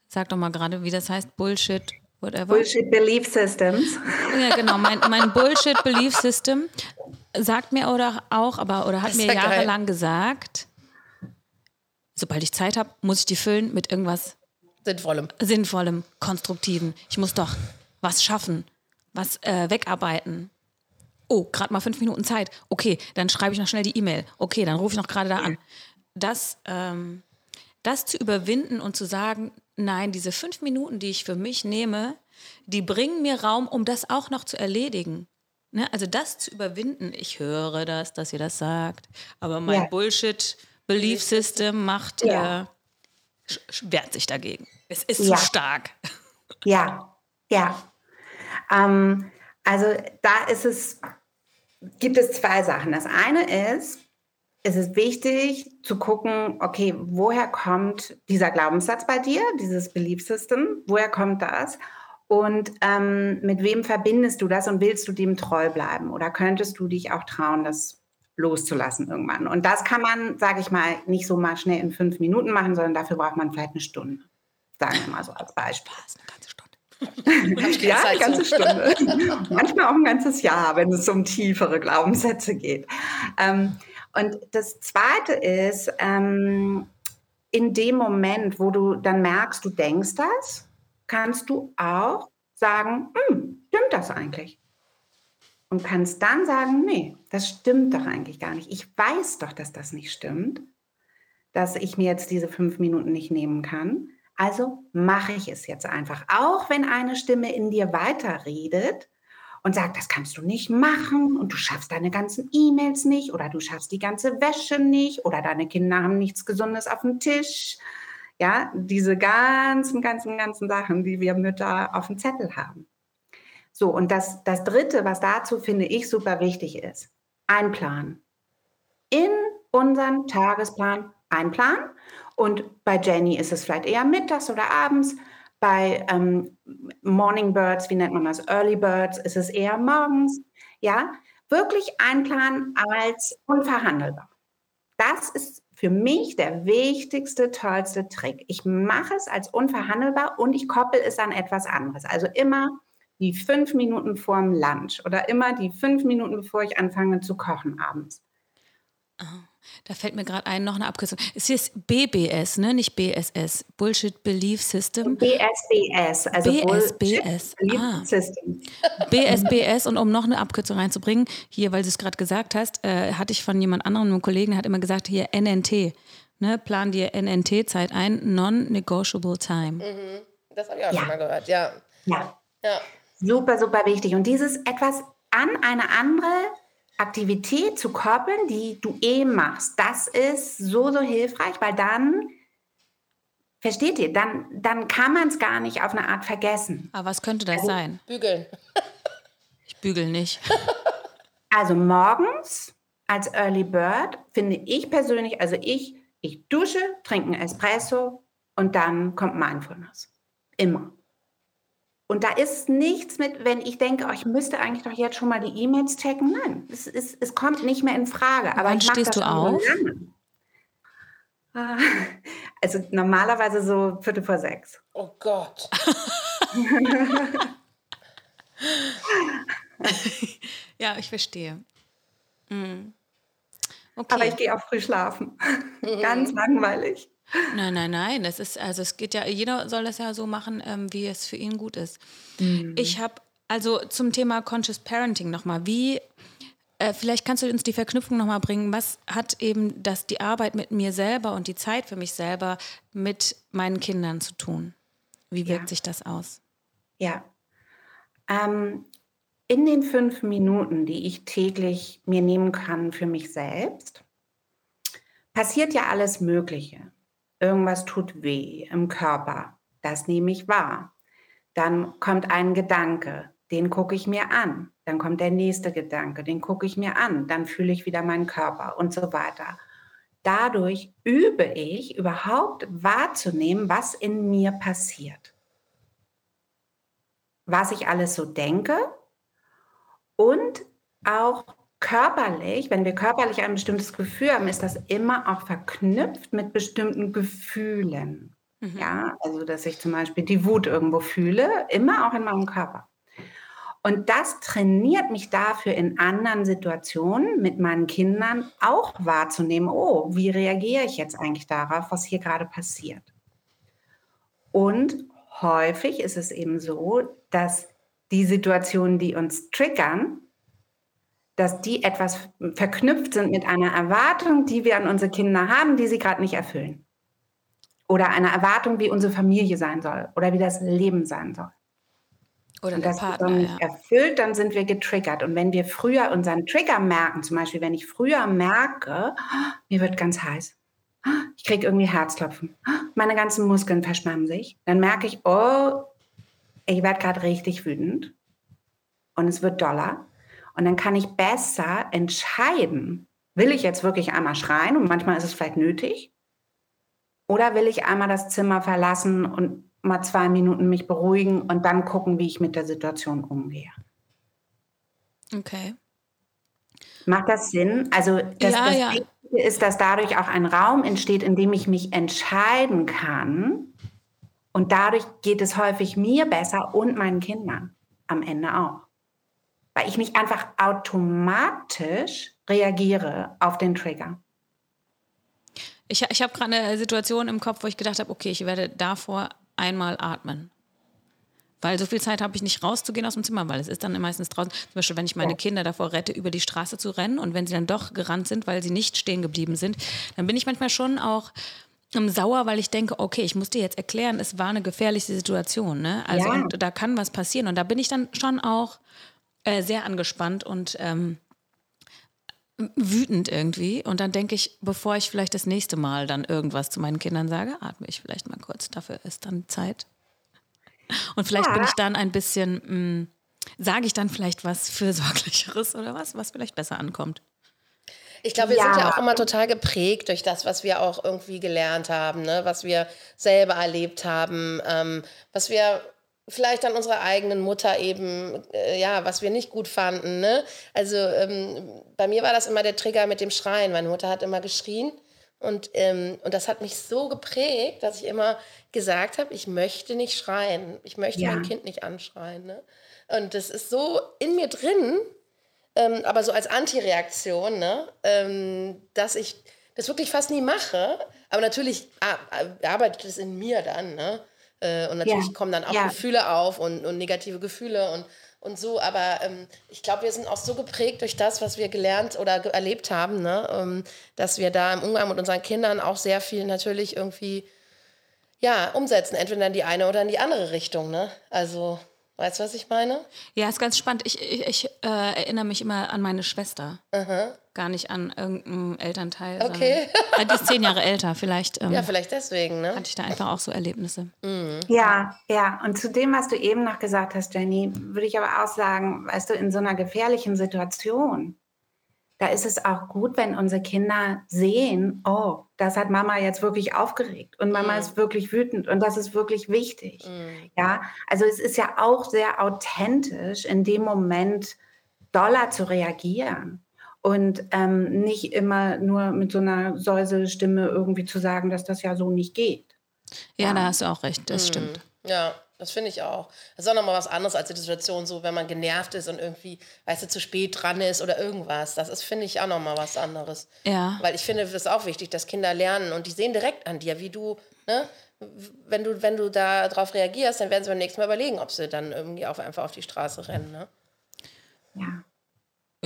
Speaker 2: Sag doch mal gerade, wie das heißt. Bullshit, whatever.
Speaker 3: Bullshit Belief Systems. (laughs)
Speaker 2: Ja, genau. Mein, mein Bullshit Belief System sagt mir oder auch, aber oder hat mir
Speaker 1: ja
Speaker 2: jahrelang gesagt, sobald ich Zeit habe, muss ich die füllen mit irgendwas
Speaker 1: Sinnvollem.
Speaker 2: Sinnvollem, Konstruktiven. Ich muss doch was schaffen, was äh, wegarbeiten. Oh, gerade mal fünf Minuten Zeit. Okay, dann schreibe ich noch schnell die E-Mail. Okay, dann rufe ich noch gerade da an. Das, ähm, das zu überwinden und zu sagen, nein, diese fünf Minuten, die ich für mich nehme, die bringen mir Raum, um das auch noch zu erledigen. Ne? Also das zu überwinden. Ich höre das, dass ihr das sagt, aber mein
Speaker 3: Ja.
Speaker 2: Bullshit Belief System macht
Speaker 3: Ja.
Speaker 2: sch- wehrt sich dagegen. Es ist
Speaker 3: Ja.
Speaker 2: zu stark.
Speaker 3: Ja, ja. Ähm, also da ist es, gibt es zwei Sachen. Das eine ist, es ist wichtig zu gucken, okay, woher kommt dieser Glaubenssatz bei dir, dieses Belief System, woher kommt das? Und ähm, mit wem verbindest du das und willst du dem treu bleiben? Oder könntest du dich auch trauen, das loszulassen irgendwann? Und das kann man, sage ich mal, nicht so mal schnell in fünf Minuten machen, sondern dafür braucht man vielleicht eine Stunde. Sagen wir mal so als Beispiel.
Speaker 2: Das ist eine ganze Stunde. (laughs)
Speaker 3: Ja, eine ganze. Stunde. Manchmal auch ein ganzes Jahr, wenn es um tiefere Glaubenssätze geht. Ähm, und das Zweite ist, ähm, in dem Moment, wo du dann merkst, du denkst das, kannst du auch sagen, hm, stimmt das eigentlich? Und kannst dann sagen, nee, das stimmt doch eigentlich gar nicht. Ich weiß doch, dass das nicht stimmt, dass ich mir jetzt diese fünf Minuten nicht nehmen kann. Also mache ich es jetzt einfach. Auch wenn eine Stimme in dir weiterredet und sagt, das kannst du nicht machen und du schaffst deine ganzen E-Mails nicht oder du schaffst die ganze Wäsche nicht oder deine Kinder haben nichts Gesundes auf dem Tisch. Ja, diese ganzen, ganzen, ganzen Sachen, die wir Mütter auf dem Zettel haben. So, und das, das Dritte, was dazu finde ich super wichtig ist, einplanen. In unseren Tagesplan einplanen. Und bei Jenny ist es vielleicht eher mittags oder abends. Bei ähm, Morning Birds, wie nennt man das? Early Birds, ist es eher morgens. Ja, wirklich einplanen als unverhandelbar. Das ist für mich der wichtigste, tollste Trick. Ich mache es als unverhandelbar und ich koppel es an etwas anderes. Also immer die fünf Minuten vorm Lunch oder immer die fünf Minuten, bevor ich anfange zu kochen abends.
Speaker 2: Da fällt mir gerade ein, noch eine Abkürzung. Es ist BBS, ne? nicht BSS. Bullshit Belief System.
Speaker 3: BSBS, also
Speaker 2: BSBS,
Speaker 3: Bullshit Belief
Speaker 2: ah.
Speaker 3: System.
Speaker 2: BSBS und um noch eine Abkürzung reinzubringen, hier, weil du es gerade gesagt hast, äh, hatte ich von jemand anderem, einem Kollegen, der hat immer gesagt, hier NNT, ne? plan dir NNT-Zeit ein, Non-Negotiable Time.
Speaker 1: Das habe ich auch
Speaker 3: Ja.
Speaker 1: schon mal gehört, ja.
Speaker 3: Ja,
Speaker 1: Ja.
Speaker 3: super, super wichtig. Und dieses etwas an eine andere Aktivität zu koppeln, die du eh machst, das ist so, so hilfreich, weil dann, versteht ihr, dann, dann kann man es gar nicht auf eine Art vergessen.
Speaker 2: Aber was könnte das also, sein?
Speaker 1: Bügeln. (laughs)
Speaker 2: ich bügel nicht. (laughs)
Speaker 3: Also morgens als Early Bird finde ich persönlich, also ich, ich dusche, trinke einen Espresso und dann kommt Mindfulness. Immer. Und da ist nichts mit, wenn ich denke, oh, ich müsste eigentlich doch jetzt schon mal die E-Mails checken. Nein, es, es, es kommt nicht mehr in Frage. Aber
Speaker 2: Wann stehst du auf?
Speaker 3: Ah, also normalerweise so Viertel vor sechs.
Speaker 1: Oh Gott. (laughs)
Speaker 2: ja, ich verstehe. Mhm.
Speaker 3: Okay. Aber ich gehe auch früh schlafen. Ganz langweilig.
Speaker 2: Nein, nein, nein. Das ist, also es geht ja, jeder soll das ja so machen, ähm, wie es für ihn gut ist. Mhm. Ich habe, also zum Thema Conscious Parenting nochmal, wie, äh, vielleicht kannst du uns die Verknüpfung nochmal bringen, was hat eben das, die Arbeit mit mir selber und die Zeit für mich selber mit meinen Kindern zu tun? Wie wirkt ja. sich das aus?
Speaker 3: Ja. Ähm, in den fünf Minuten, die ich täglich mir nehmen kann für mich selbst, passiert ja alles Mögliche irgendwas tut weh im Körper. Das nehme ich wahr. Dann kommt ein Gedanke, den gucke ich mir an. Dann kommt der nächste Gedanke, den gucke ich mir an. Dann fühle ich wieder meinen Körper und so weiter. Dadurch übe ich überhaupt wahrzunehmen, was in mir passiert. Was ich alles so denke und auch körperlich, wenn wir körperlich ein bestimmtes Gefühl haben, ist das immer auch verknüpft mit bestimmten Gefühlen. Mhm. Ja, also dass ich zum Beispiel die Wut irgendwo fühle, immer auch in meinem Körper. Und das trainiert mich dafür in anderen Situationen mit meinen Kindern auch wahrzunehmen, oh, wie reagiere ich jetzt eigentlich darauf, was hier gerade passiert. Und häufig ist es eben so, dass die Situationen, die uns triggern, dass die etwas verknüpft sind mit einer Erwartung, die wir an unsere Kinder haben, die sie gerade nicht erfüllen. Oder einer Erwartung, wie unsere Familie sein soll oder wie das Leben sein soll.
Speaker 2: Oder
Speaker 3: und
Speaker 2: das Partner, nicht
Speaker 3: ja. erfüllt, dann sind wir getriggert. Und wenn wir früher unseren Trigger merken, zum Beispiel, wenn ich früher merke, mir wird ganz heiß, ich kriege irgendwie Herzklopfen, meine ganzen Muskeln verschwammen sich, dann merke ich, oh, ich werde gerade richtig wütend und es wird doller. Und dann kann ich besser entscheiden, will ich jetzt wirklich einmal schreien und manchmal ist es vielleicht nötig? Oder will ich einmal das Zimmer verlassen und mal zwei Minuten mich beruhigen und dann gucken, wie ich mit der Situation umgehe?
Speaker 2: Okay.
Speaker 3: Macht das Sinn? Also das,
Speaker 2: ja,
Speaker 3: das
Speaker 2: ja.
Speaker 3: Wichtige ist, dass dadurch auch ein Raum entsteht, in dem ich mich entscheiden kann. Und dadurch geht es häufig mir besser und meinen Kindern am Ende auch weil ich nicht einfach automatisch reagiere auf den Trigger.
Speaker 2: Ich, ich habe gerade eine Situation im Kopf, wo ich gedacht habe, okay, ich werde davor einmal atmen. Weil so viel Zeit habe ich nicht rauszugehen aus dem Zimmer, weil es ist dann meistens draußen. Zum Beispiel, wenn ich meine. Kinder davor rette, über die Straße zu rennen und wenn sie dann doch gerannt sind, weil sie nicht stehen geblieben sind, dann bin ich manchmal schon auch um, sauer, weil ich denke, okay, ich muss dir jetzt erklären, es war eine gefährliche Situation. Ne? Also ja. und da kann was passieren. Und da bin ich dann schon auch äh, sehr angespannt und ähm, wütend irgendwie. Und dann denke ich, bevor ich vielleicht das nächste Mal dann irgendwas zu meinen Kindern sage, atme ich vielleicht mal kurz. Dafür ist dann Zeit. Und vielleicht ja. bin ich dann ein bisschen, sage ich dann vielleicht was Fürsorglicheres oder was, was vielleicht besser ankommt.
Speaker 1: Ich glaube, wir ja. sind ja auch immer total geprägt durch das, was wir auch irgendwie gelernt haben, ne? was wir selber erlebt haben, ähm, was wir vielleicht an unserer eigenen Mutter eben, äh, ja, was wir nicht gut fanden. Ne? Also ähm, bei mir war das immer der Trigger mit dem Schreien. Meine Mutter hat immer geschrien und, ähm, und das hat mich so geprägt, dass ich immer gesagt habe, ich möchte nicht schreien. Ich möchte ja. mein Kind nicht anschreien. Ne? Und das ist so in mir drin, ähm, aber so als Antireaktion, ne? Ähm, dass ich das wirklich fast nie mache. Aber natürlich arbeitet es in mir dann. Ne? Äh, und natürlich ja. kommen dann auch ja. Gefühle auf und, und negative Gefühle und, und so. Aber ähm, ich glaube, wir sind auch so geprägt durch das, was wir gelernt oder ge erlebt haben, ne? Ähm, dass wir da im Umgang mit unseren Kindern auch sehr viel natürlich irgendwie ja, umsetzen, entweder in die eine oder in die andere Richtung. Ne? Also Weißt du, was ich meine?
Speaker 2: Ja, ist ganz spannend. Ich, ich, ich äh, erinnere mich immer an meine Schwester. Aha. Gar nicht an irgendeinen Elternteil.
Speaker 1: Okay.
Speaker 2: Sondern, (laughs) die ist zehn Jahre älter, vielleicht.
Speaker 1: Ähm, ja, vielleicht deswegen, ne?
Speaker 2: Hatte ich da einfach auch so Erlebnisse.
Speaker 3: Mhm. Ja, ja. Und zu dem, was du eben noch gesagt hast, Jenny, würde ich aber auch sagen, weißt du, in so einer gefährlichen Situation, da ist es auch gut, wenn unsere Kinder sehen, oh, das hat Mama jetzt wirklich aufgeregt und Mama mm. ist wirklich wütend und das ist wirklich wichtig. Mm. Ja, also es ist ja auch sehr authentisch, in dem Moment doller zu reagieren und ähm, nicht immer nur mit so einer Säuselstimme irgendwie zu sagen, dass das ja so nicht geht.
Speaker 2: Ja, ja. da hast du auch recht, das mm. stimmt.
Speaker 1: Ja, das finde ich auch. Das ist auch nochmal was anderes als die Situation, so wenn man genervt ist und irgendwie, weißt du, zu spät dran ist oder irgendwas. Das ist, finde ich, auch nochmal was anderes.
Speaker 2: Ja.
Speaker 1: Weil ich finde, es ist auch wichtig, dass Kinder lernen und die sehen direkt an dir, wie du, ne? Wenn du, wenn du da drauf reagierst, dann werden sie beim nächsten Mal überlegen, ob sie dann irgendwie auch einfach auf die Straße rennen, ne?
Speaker 3: Ja.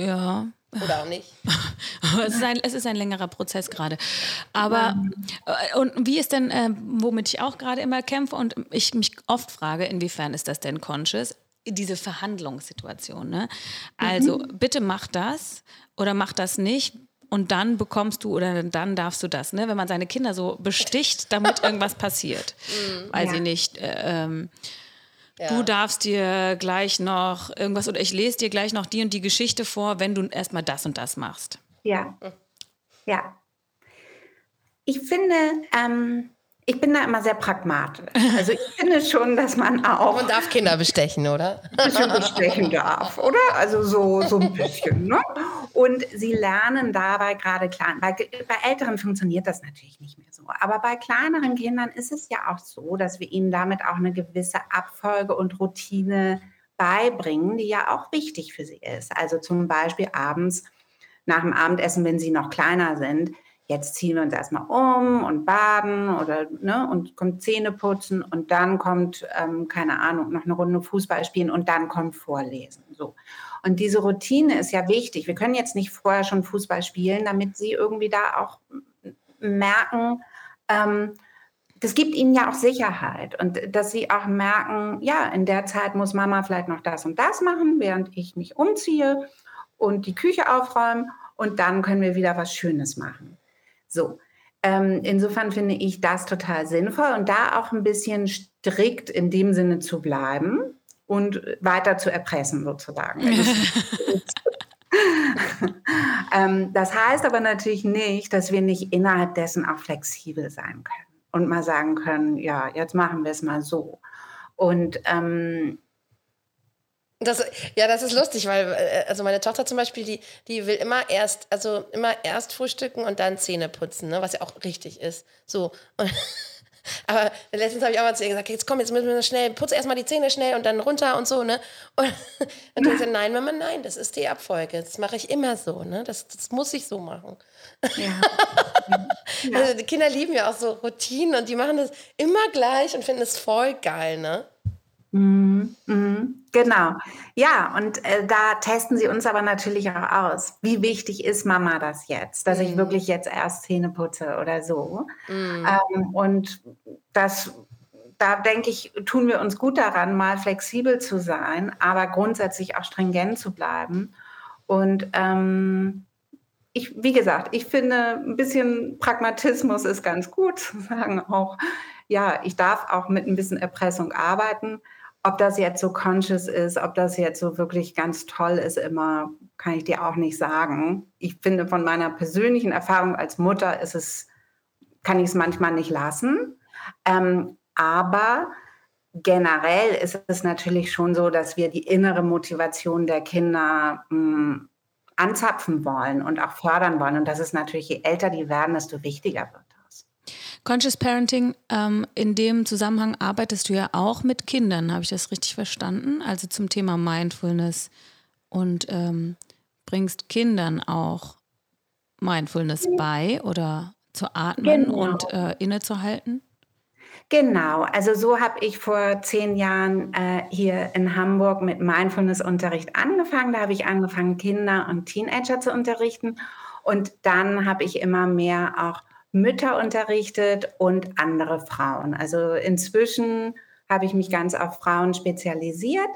Speaker 2: Ja.
Speaker 1: Oder auch nicht. (laughs)
Speaker 2: es, ist ein, es ist ein längerer Prozess gerade. Aber äh, und wie ist denn, äh, womit ich auch gerade immer kämpfe und ich mich oft frage, inwiefern ist das denn conscious? Diese Verhandlungssituation. Ne? Also mhm. bitte mach das oder mach das nicht. Und dann bekommst du oder dann darfst du das, ne? Wenn man seine Kinder so besticht, damit (laughs) irgendwas passiert. Mhm. Weil ja. sie nicht äh, ähm, ja. Du darfst dir gleich noch irgendwas oder ich lese dir gleich noch die und die Geschichte vor, wenn du erstmal das und das machst.
Speaker 3: Ja. Ja. Ich finde, ähm, ich bin da immer sehr pragmatisch. Also ich finde schon, dass man auch.
Speaker 1: Man darf Kinder bestechen, oder?
Speaker 3: Bisschen bestechen darf, oder? Also so, so ein bisschen. Ne? Und sie lernen dabei gerade klein. Bei, bei Älteren funktioniert das natürlich nicht mehr. Aber bei kleineren Kindern ist es ja auch so, dass wir ihnen damit auch eine gewisse Abfolge und Routine beibringen, die ja auch wichtig für sie ist. Also zum Beispiel abends nach dem Abendessen, wenn sie noch kleiner sind, jetzt ziehen wir uns erstmal um und baden oder ne, und kommt Zähne putzen und dann kommt, ähm, keine Ahnung, noch eine Runde Fußball spielen und dann kommt Vorlesen. So. Und diese Routine ist ja wichtig. Wir können jetzt nicht vorher schon Fußball spielen, damit sie irgendwie da auch merken, ähm, das gibt ihnen ja auch Sicherheit und dass sie auch merken, ja, in der Zeit muss Mama vielleicht noch das und das machen, während ich mich umziehe und die Küche aufräumen und dann können wir wieder was Schönes machen. So. Ähm, insofern finde ich das total sinnvoll und da auch ein bisschen strikt in dem Sinne zu bleiben und weiter zu erpressen sozusagen. (laughs) (laughs) ähm, das heißt aber natürlich nicht, dass wir nicht innerhalb dessen auch flexibel sein können und mal sagen können, ja, jetzt machen wir es mal so. Und ähm,
Speaker 1: das, ja, das ist lustig, weil äh, also meine Tochter zum Beispiel, die, die will immer erst, also immer erst frühstücken und dann Zähne putzen, ne, was ja auch richtig ist. So. Und, (laughs) aber letztens habe ich auch mal zu ihr gesagt, jetzt komm, jetzt müssen wir schnell, putze erstmal die Zähne schnell und dann runter und so, ne? Und (laughs) dann hat sie nein, Mama, nein, das ist die Abfolge. Das mache ich immer so, ne? Das, das muss ich so machen. (laughs) Ja. Also die Kinder lieben ja auch so Routinen und die machen das immer gleich und finden es voll geil, ne?
Speaker 3: Mhm, mhm, genau. Ja, und äh, da testen sie uns aber natürlich auch aus. Wie wichtig ist Mama das jetzt, dass mhm. ich wirklich jetzt erst Zähne putze oder so? Mhm. Ähm, und das, da denke ich, tun wir uns gut daran, mal flexibel zu sein, aber grundsätzlich auch stringent zu bleiben. Und ähm, ich, wie gesagt, ich finde, ein bisschen Pragmatismus ist ganz gut, (laughs) zu sagen auch, ja, ich darf auch mit ein bisschen Erpressung arbeiten ob das jetzt so conscious ist, ob das jetzt so wirklich ganz toll ist, immer, kann ich dir auch nicht sagen. Ich finde, von meiner persönlichen Erfahrung als Mutter ist es, kann ich es manchmal nicht lassen. Ähm, aber generell ist es natürlich schon so, dass wir die innere Motivation der Kinder mh, hm, anzapfen wollen und auch fördern wollen. Und das ist natürlich, je älter die werden, desto wichtiger wird.
Speaker 2: Conscious Parenting, ähm, in dem Zusammenhang arbeitest du ja auch mit Kindern, habe ich das richtig verstanden? Also zum Thema Mindfulness und ähm, bringst Kindern auch Mindfulness bei oder zu atmen genau. und äh, innezuhalten?
Speaker 3: Genau, also so habe ich vor zehn Jahren äh, hier in Hamburg mit Mindfulness-Unterricht angefangen. Da habe ich angefangen, Kinder und Teenager zu unterrichten. Und dann habe ich immer mehr auch Mütter unterrichtet und andere Frauen. Also inzwischen habe ich mich ganz auf Frauen spezialisiert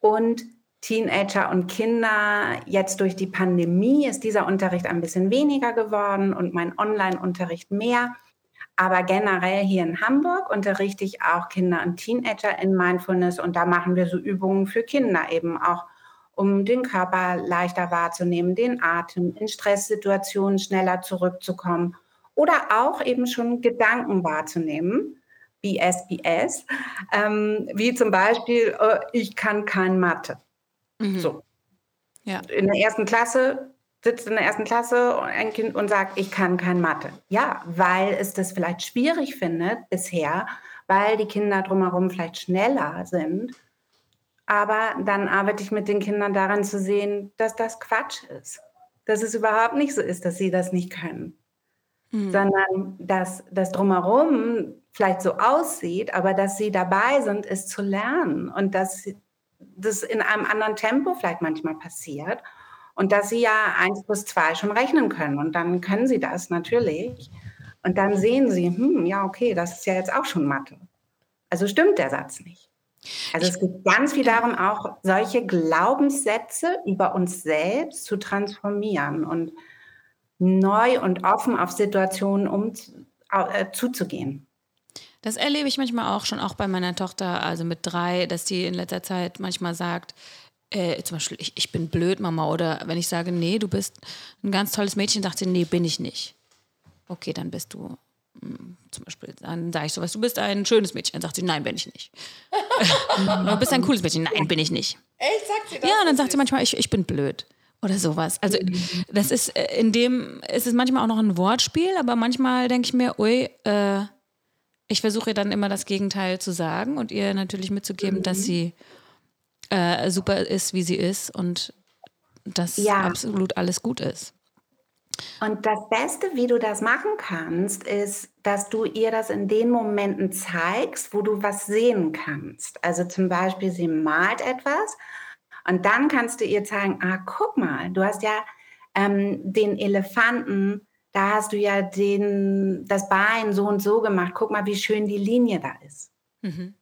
Speaker 3: und Teenager und Kinder. Jetzt durch die Pandemie ist dieser Unterricht ein bisschen weniger geworden und mein Online-Unterricht mehr. Aber generell hier in Hamburg unterrichte ich auch Kinder und Teenager in Mindfulness und da machen wir so Übungen für Kinder eben auch, um den Körper leichter wahrzunehmen, den Atem, in Stresssituationen schneller zurückzukommen oder auch eben schon Gedanken wahrzunehmen, wie SBS, ähm, wie zum Beispiel, äh, ich kann kein Mathe. Mhm. So. Ja. In der ersten Klasse sitzt in der ersten Klasse ein Kind und sagt, ich kann kein Mathe. Ja, weil es das vielleicht schwierig findet bisher, weil die Kinder drumherum vielleicht schneller sind. Aber dann arbeite ich mit den Kindern daran zu sehen, dass das Quatsch ist. Dass es überhaupt nicht so ist, dass sie das nicht können. Mhm. Sondern dass das drumherum vielleicht so aussieht, aber dass sie dabei sind, es zu lernen und dass das in einem anderen Tempo vielleicht manchmal passiert und dass sie ja 1 plus 2 schon rechnen können. Und dann können sie das natürlich. Und dann sehen sie, hm, ja, okay, das ist ja jetzt auch schon Mathe. Also stimmt der Satz nicht. Also es geht ganz viel darum, auch solche Glaubenssätze über uns selbst zu transformieren und neu und offen auf Situationen um, äh, zuzugehen.
Speaker 2: Das erlebe ich manchmal auch schon, auch bei meiner Tochter, also mit drei, dass die in letzter Zeit manchmal sagt, äh, zum Beispiel, ich, ich bin blöd, Mama. Oder wenn ich sage, nee, du bist ein ganz tolles Mädchen, sagt sie, nee, bin ich nicht. Okay, dann bist du hm, zum Beispiel, dann sage ich sowas, du bist ein schönes Mädchen. Dann sagt sie, nein, bin ich nicht. (laughs) du bist ein cooles Mädchen. Nein, bin ich nicht.
Speaker 1: Echt, sagt sie das?
Speaker 2: Ja, und dann sagt sie manchmal, ich, ich bin blöd. Oder sowas. Also das ist äh, in dem, ist es manchmal auch noch ein Wortspiel, aber manchmal denke ich mir, ui, äh, ich versuche dann immer das Gegenteil zu sagen und ihr natürlich mitzugeben, mhm. dass sie äh, super ist, wie sie ist und dass ja. absolut alles gut ist.
Speaker 3: Und das Beste, wie du das machen kannst, ist, dass du ihr das in den Momenten zeigst, wo du was sehen kannst. Also zum Beispiel, sie malt etwas und dann kannst du ihr zeigen, ah, guck mal, du hast ja ähm, den Elefanten, da hast du ja den, das Bein so und so gemacht. Guck mal, wie schön die Linie da ist. Mhm.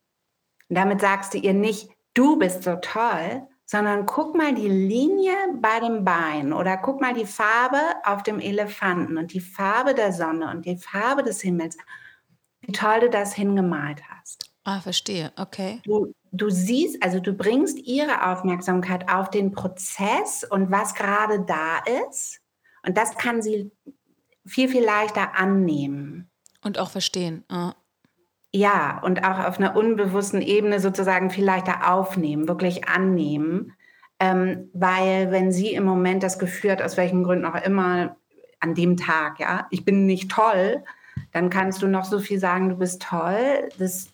Speaker 3: Und damit sagst du ihr nicht, du bist so toll, sondern guck mal die Linie bei dem Bein oder guck mal die Farbe auf dem Elefanten und die Farbe der Sonne und die Farbe des Himmels. Wie toll du das hingemalt hast.
Speaker 2: Ah, verstehe, okay.
Speaker 3: Du, du siehst, also du bringst ihre Aufmerksamkeit auf den Prozess und was gerade da ist. Und das kann sie viel, viel leichter annehmen.
Speaker 2: Und auch verstehen. Oh.
Speaker 3: Ja, und auch auf einer unbewussten Ebene sozusagen viel leichter aufnehmen, wirklich annehmen. Ähm, weil wenn sie im Moment das Gefühl hat, aus welchen Gründen auch immer, an dem Tag, ja, ich bin nicht toll, dann kannst du noch so viel sagen, du bist toll. Das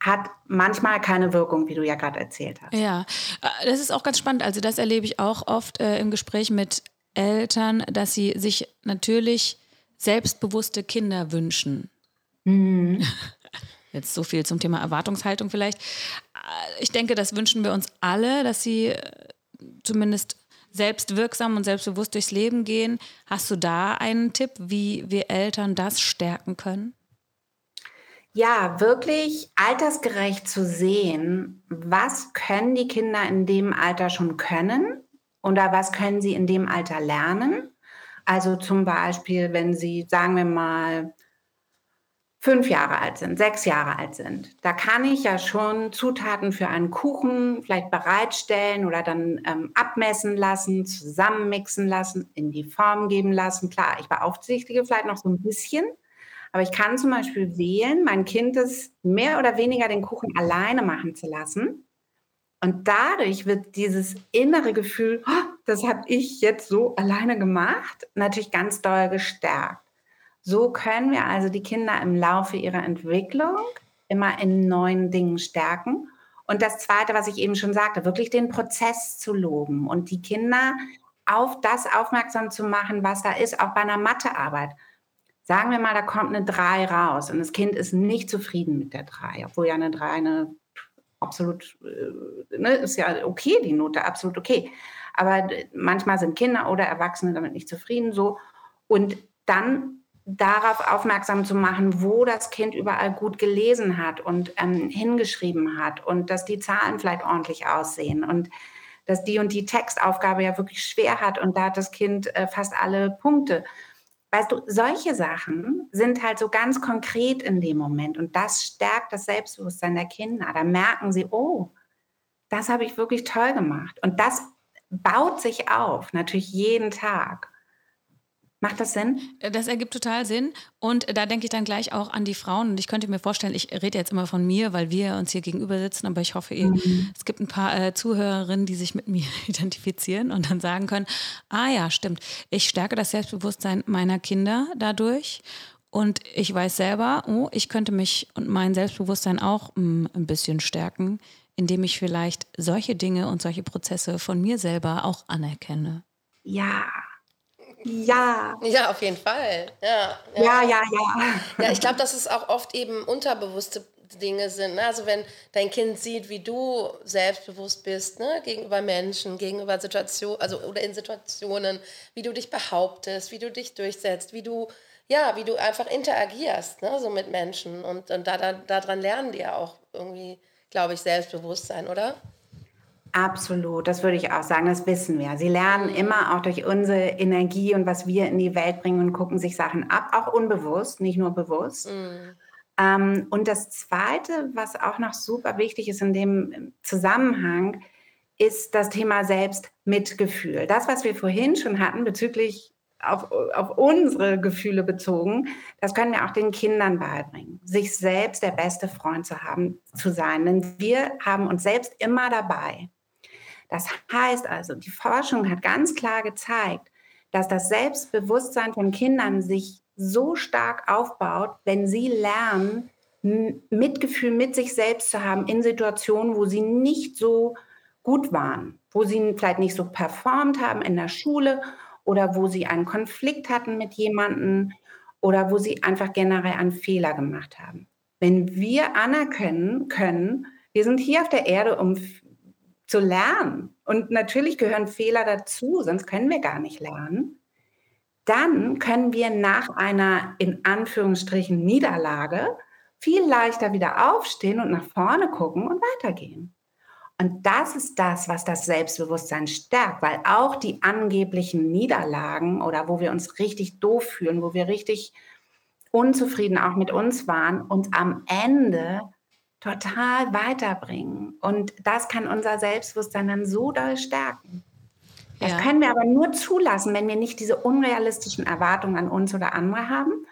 Speaker 3: hat manchmal keine Wirkung, wie du ja gerade erzählt hast.
Speaker 2: Ja, äh, das ist auch ganz spannend. Also das erlebe ich auch oft äh, im Gespräch mit Eltern, dass sie sich natürlich selbstbewusste Kinder wünschen. Mhm. (laughs) Jetzt so viel zum Thema Erwartungshaltung vielleicht. Äh, ich denke, das wünschen wir uns alle, dass sie äh, zumindest selbstwirksam und selbstbewusst durchs Leben gehen. Hast du da einen Tipp, wie wir Eltern das stärken können?
Speaker 3: Ja, wirklich altersgerecht zu sehen, was können die Kinder in dem Alter schon können oder was können sie in dem Alter lernen. Also zum Beispiel, wenn sie, sagen wir mal, fünf Jahre alt sind, sechs Jahre alt sind, da kann ich ja schon Zutaten für einen Kuchen vielleicht bereitstellen oder dann ähm, abmessen lassen, zusammenmixen lassen, in die Form geben lassen. Klar, ich beaufsichtige vielleicht noch so ein bisschen, aber ich kann zum Beispiel wählen, mein Kind es mehr oder weniger den Kuchen alleine machen zu lassen. Und dadurch wird dieses innere Gefühl, oh, das habe ich jetzt so alleine gemacht, natürlich ganz doll gestärkt. So können wir also die Kinder im Laufe ihrer Entwicklung immer in neuen Dingen stärken. Und das Zweite, was ich eben schon sagte, wirklich den Prozess zu loben und die Kinder auf das aufmerksam zu machen, was da ist, auch bei einer Mathearbeit. Sagen wir mal, da kommt eine 3 raus und das Kind ist nicht zufrieden mit der 3, obwohl ja eine 3 eine absolut, äh, ne, ist ja okay, die Note, absolut okay. Aber manchmal sind Kinder oder Erwachsene damit nicht zufrieden so. Und dann darauf aufmerksam zu machen, wo das Kind überall gut gelesen hat und ähm, hingeschrieben hat und dass die Zahlen vielleicht ordentlich aussehen und dass die und die Textaufgabe ja wirklich schwer hat und da hat das Kind äh, fast alle Punkte. Weißt du, solche Sachen sind halt so ganz konkret in dem Moment und das stärkt das Selbstbewusstsein der Kinder. Da merken sie, oh, das habe ich wirklich toll gemacht. Und das baut sich auf, natürlich jeden Tag. Macht das Sinn?
Speaker 2: Äh, das ergibt total Sinn. Und da denke ich dann gleich auch an die Frauen. Und ich könnte mir vorstellen, ich rede jetzt immer von mir, weil wir uns hier gegenüber sitzen, aber ich hoffe, ihr, mhm. es gibt ein paar äh, Zuhörerinnen, die sich mit mir (laughs) identifizieren und dann sagen können, ah ja, stimmt, ich stärke das Selbstbewusstsein meiner Kinder dadurch. Und ich weiß selber, oh, ich könnte mich und mein Selbstbewusstsein auch mh, mm, ein bisschen stärken, indem ich vielleicht solche Dinge und solche Prozesse von mir selber auch anerkenne.
Speaker 3: Ja, ja.
Speaker 1: Ja, auf jeden Fall. Ja,
Speaker 3: ja, ja. Ja, ja.
Speaker 1: ja ich glaube, dass es auch oft eben unterbewusste Dinge sind. Ne? Also wenn dein Kind sieht, wie du selbstbewusst bist, ne? gegenüber Menschen, gegenüber Situationen, also oder in Situationen, wie du dich behauptest, wie du dich durchsetzt, wie du ja, wie du einfach interagierst, ne? so mit Menschen und, und da, da, daran lernen die ja auch irgendwie, glaube ich, Selbstbewusstsein, oder?
Speaker 3: Absolut, das würde ich auch sagen, das wissen wir. Sie lernen immer auch durch unsere Energie und was wir in die Welt bringen und gucken sich Sachen ab, auch unbewusst, nicht nur bewusst. Mhm. Ähm, und das Zweite, was auch noch super wichtig ist in dem Zusammenhang, ist das Thema Selbstmitgefühl. Das, was wir vorhin schon hatten bezüglich auf, auf unsere Gefühle bezogen, das können wir auch den Kindern beibringen, sich selbst der beste Freund zu haben, zu sein. Denn wir haben uns selbst immer dabei. Das heißt also, die Forschung hat ganz klar gezeigt, dass das Selbstbewusstsein von Kindern sich so stark aufbaut, wenn sie lernen, Mitgefühl mit sich selbst zu haben in Situationen, wo sie nicht so gut waren, wo sie vielleicht nicht so performt haben in der Schule oder wo sie einen Konflikt hatten mit jemandem oder wo sie einfach generell einen Fehler gemacht haben. Wenn wir anerkennen können, wir sind hier auf der Erde, um zu lernen. Und natürlich gehören Fehler dazu, sonst können wir gar nicht lernen. Dann können wir nach einer in Anführungsstrichen Niederlage viel leichter wieder aufstehen und nach vorne gucken und weitergehen. Und das ist das, was das Selbstbewusstsein stärkt, weil auch die angeblichen Niederlagen oder wo wir uns richtig doof fühlen, wo wir richtig unzufrieden auch mit uns waren, uns am Ende total weiterbringen. Und das kann unser Selbstbewusstsein dann so doll stärken. Das ja. können wir aber nur zulassen, wenn wir nicht diese unrealistischen Erwartungen an uns oder andere haben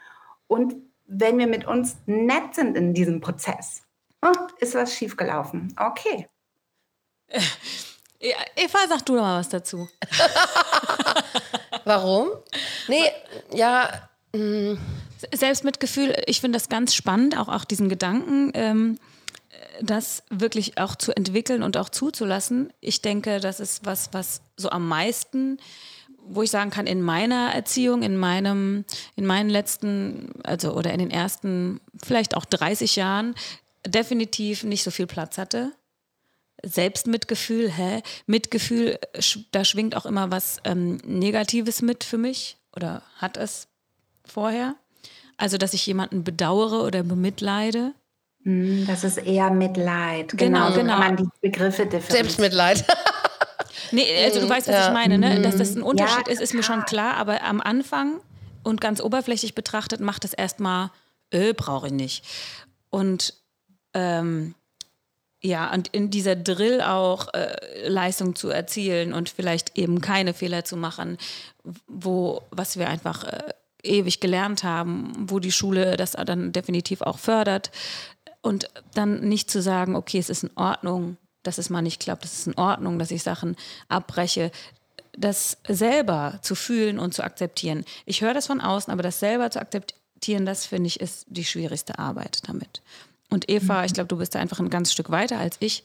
Speaker 3: und wenn wir mit uns nett sind in diesem Prozess. Oh, ist was schiefgelaufen. Okay.
Speaker 2: Ja, Eva, sag du doch mal was dazu. (laughs)
Speaker 1: Warum? Nee, ja. Mh.
Speaker 2: Selbstmitgefühl, ich finde das ganz spannend, auch, auch diesen Gedanken. Ähm, das wirklich auch zu entwickeln und auch zuzulassen. Ich denke, das ist was, was so am meisten, wo ich sagen kann, in meiner Erziehung, in meinem, in meinen letzten, also oder in den ersten vielleicht auch 30 Jahren definitiv nicht so viel Platz hatte. Selbstmitgefühl, hä? Mitgefühl, da schwingt auch immer was ähm, Negatives mit für mich oder hat es vorher. Also, dass ich jemanden bedauere oder bemitleide.
Speaker 3: Hm, das ist eher Mitleid.
Speaker 2: Genau, genau.
Speaker 3: Kann man die Begriffe.
Speaker 1: Selbstmitleid. (laughs)
Speaker 2: nee, also du weißt, was ja. ich meine, ne? Dass das ein Unterschied ja, ist, ist mir schon klar, aber am Anfang und ganz oberflächlich betrachtet macht es erstmal, äh, brauche ich nicht. Und ähm, ja, und in dieser Drill auch äh, Leistung zu erzielen und vielleicht eben keine Fehler zu machen, wo, was wir einfach äh, ewig gelernt haben, wo die Schule das dann definitiv auch fördert, und dann nicht zu sagen, okay, es ist in Ordnung, dass es mal nicht klappt, es ist in Ordnung, dass ich Sachen abbreche. Das selber zu fühlen und zu akzeptieren. Ich höre das von außen, aber das selber zu akzeptieren, das finde ich ist die schwierigste Arbeit damit. Und Eva, mhm. ich glaube, du bist da einfach ein ganz Stück weiter als ich.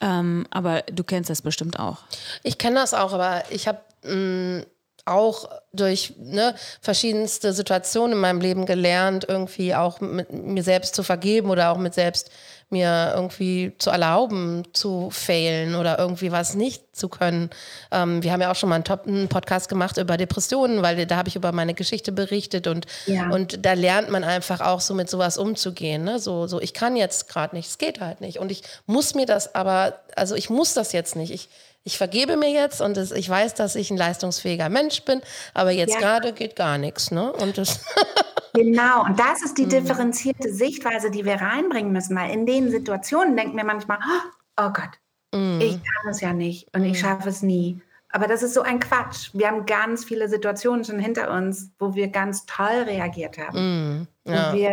Speaker 2: Ähm, aber du kennst das bestimmt auch.
Speaker 1: Ich kenne das auch, aber ich habe mm, auch durch ne, verschiedenste Situationen in meinem Leben gelernt, irgendwie auch mit mir selbst zu vergeben oder auch mit selbst mir irgendwie zu erlauben, zu failen oder irgendwie was nicht zu können. Ähm, wir haben ja auch schon mal einen, Top einen Podcast gemacht über Depressionen, weil da habe ich über meine Geschichte berichtet und, ja. und da lernt man einfach auch so mit sowas umzugehen. Ne? So, so, ich kann jetzt gerade nicht, es geht halt nicht. Und ich muss mir das aber, also ich muss das jetzt nicht. Ich, ich vergebe mir jetzt und das, ich weiß, dass ich ein leistungsfähiger Mensch bin, aber jetzt ja. gerade geht gar nichts. Ne? Und das (laughs)
Speaker 3: genau, und das ist die mhm. differenzierte Sichtweise, die wir reinbringen müssen, weil in den Situationen denken wir manchmal, oh Gott, mm. ich kann es ja nicht und mm. ich mhm. schaffe es nie. Aber das ist so ein Quatsch. Wir haben ganz viele Situationen schon hinter uns, wo wir ganz toll reagiert haben. Mm, ja. Und wir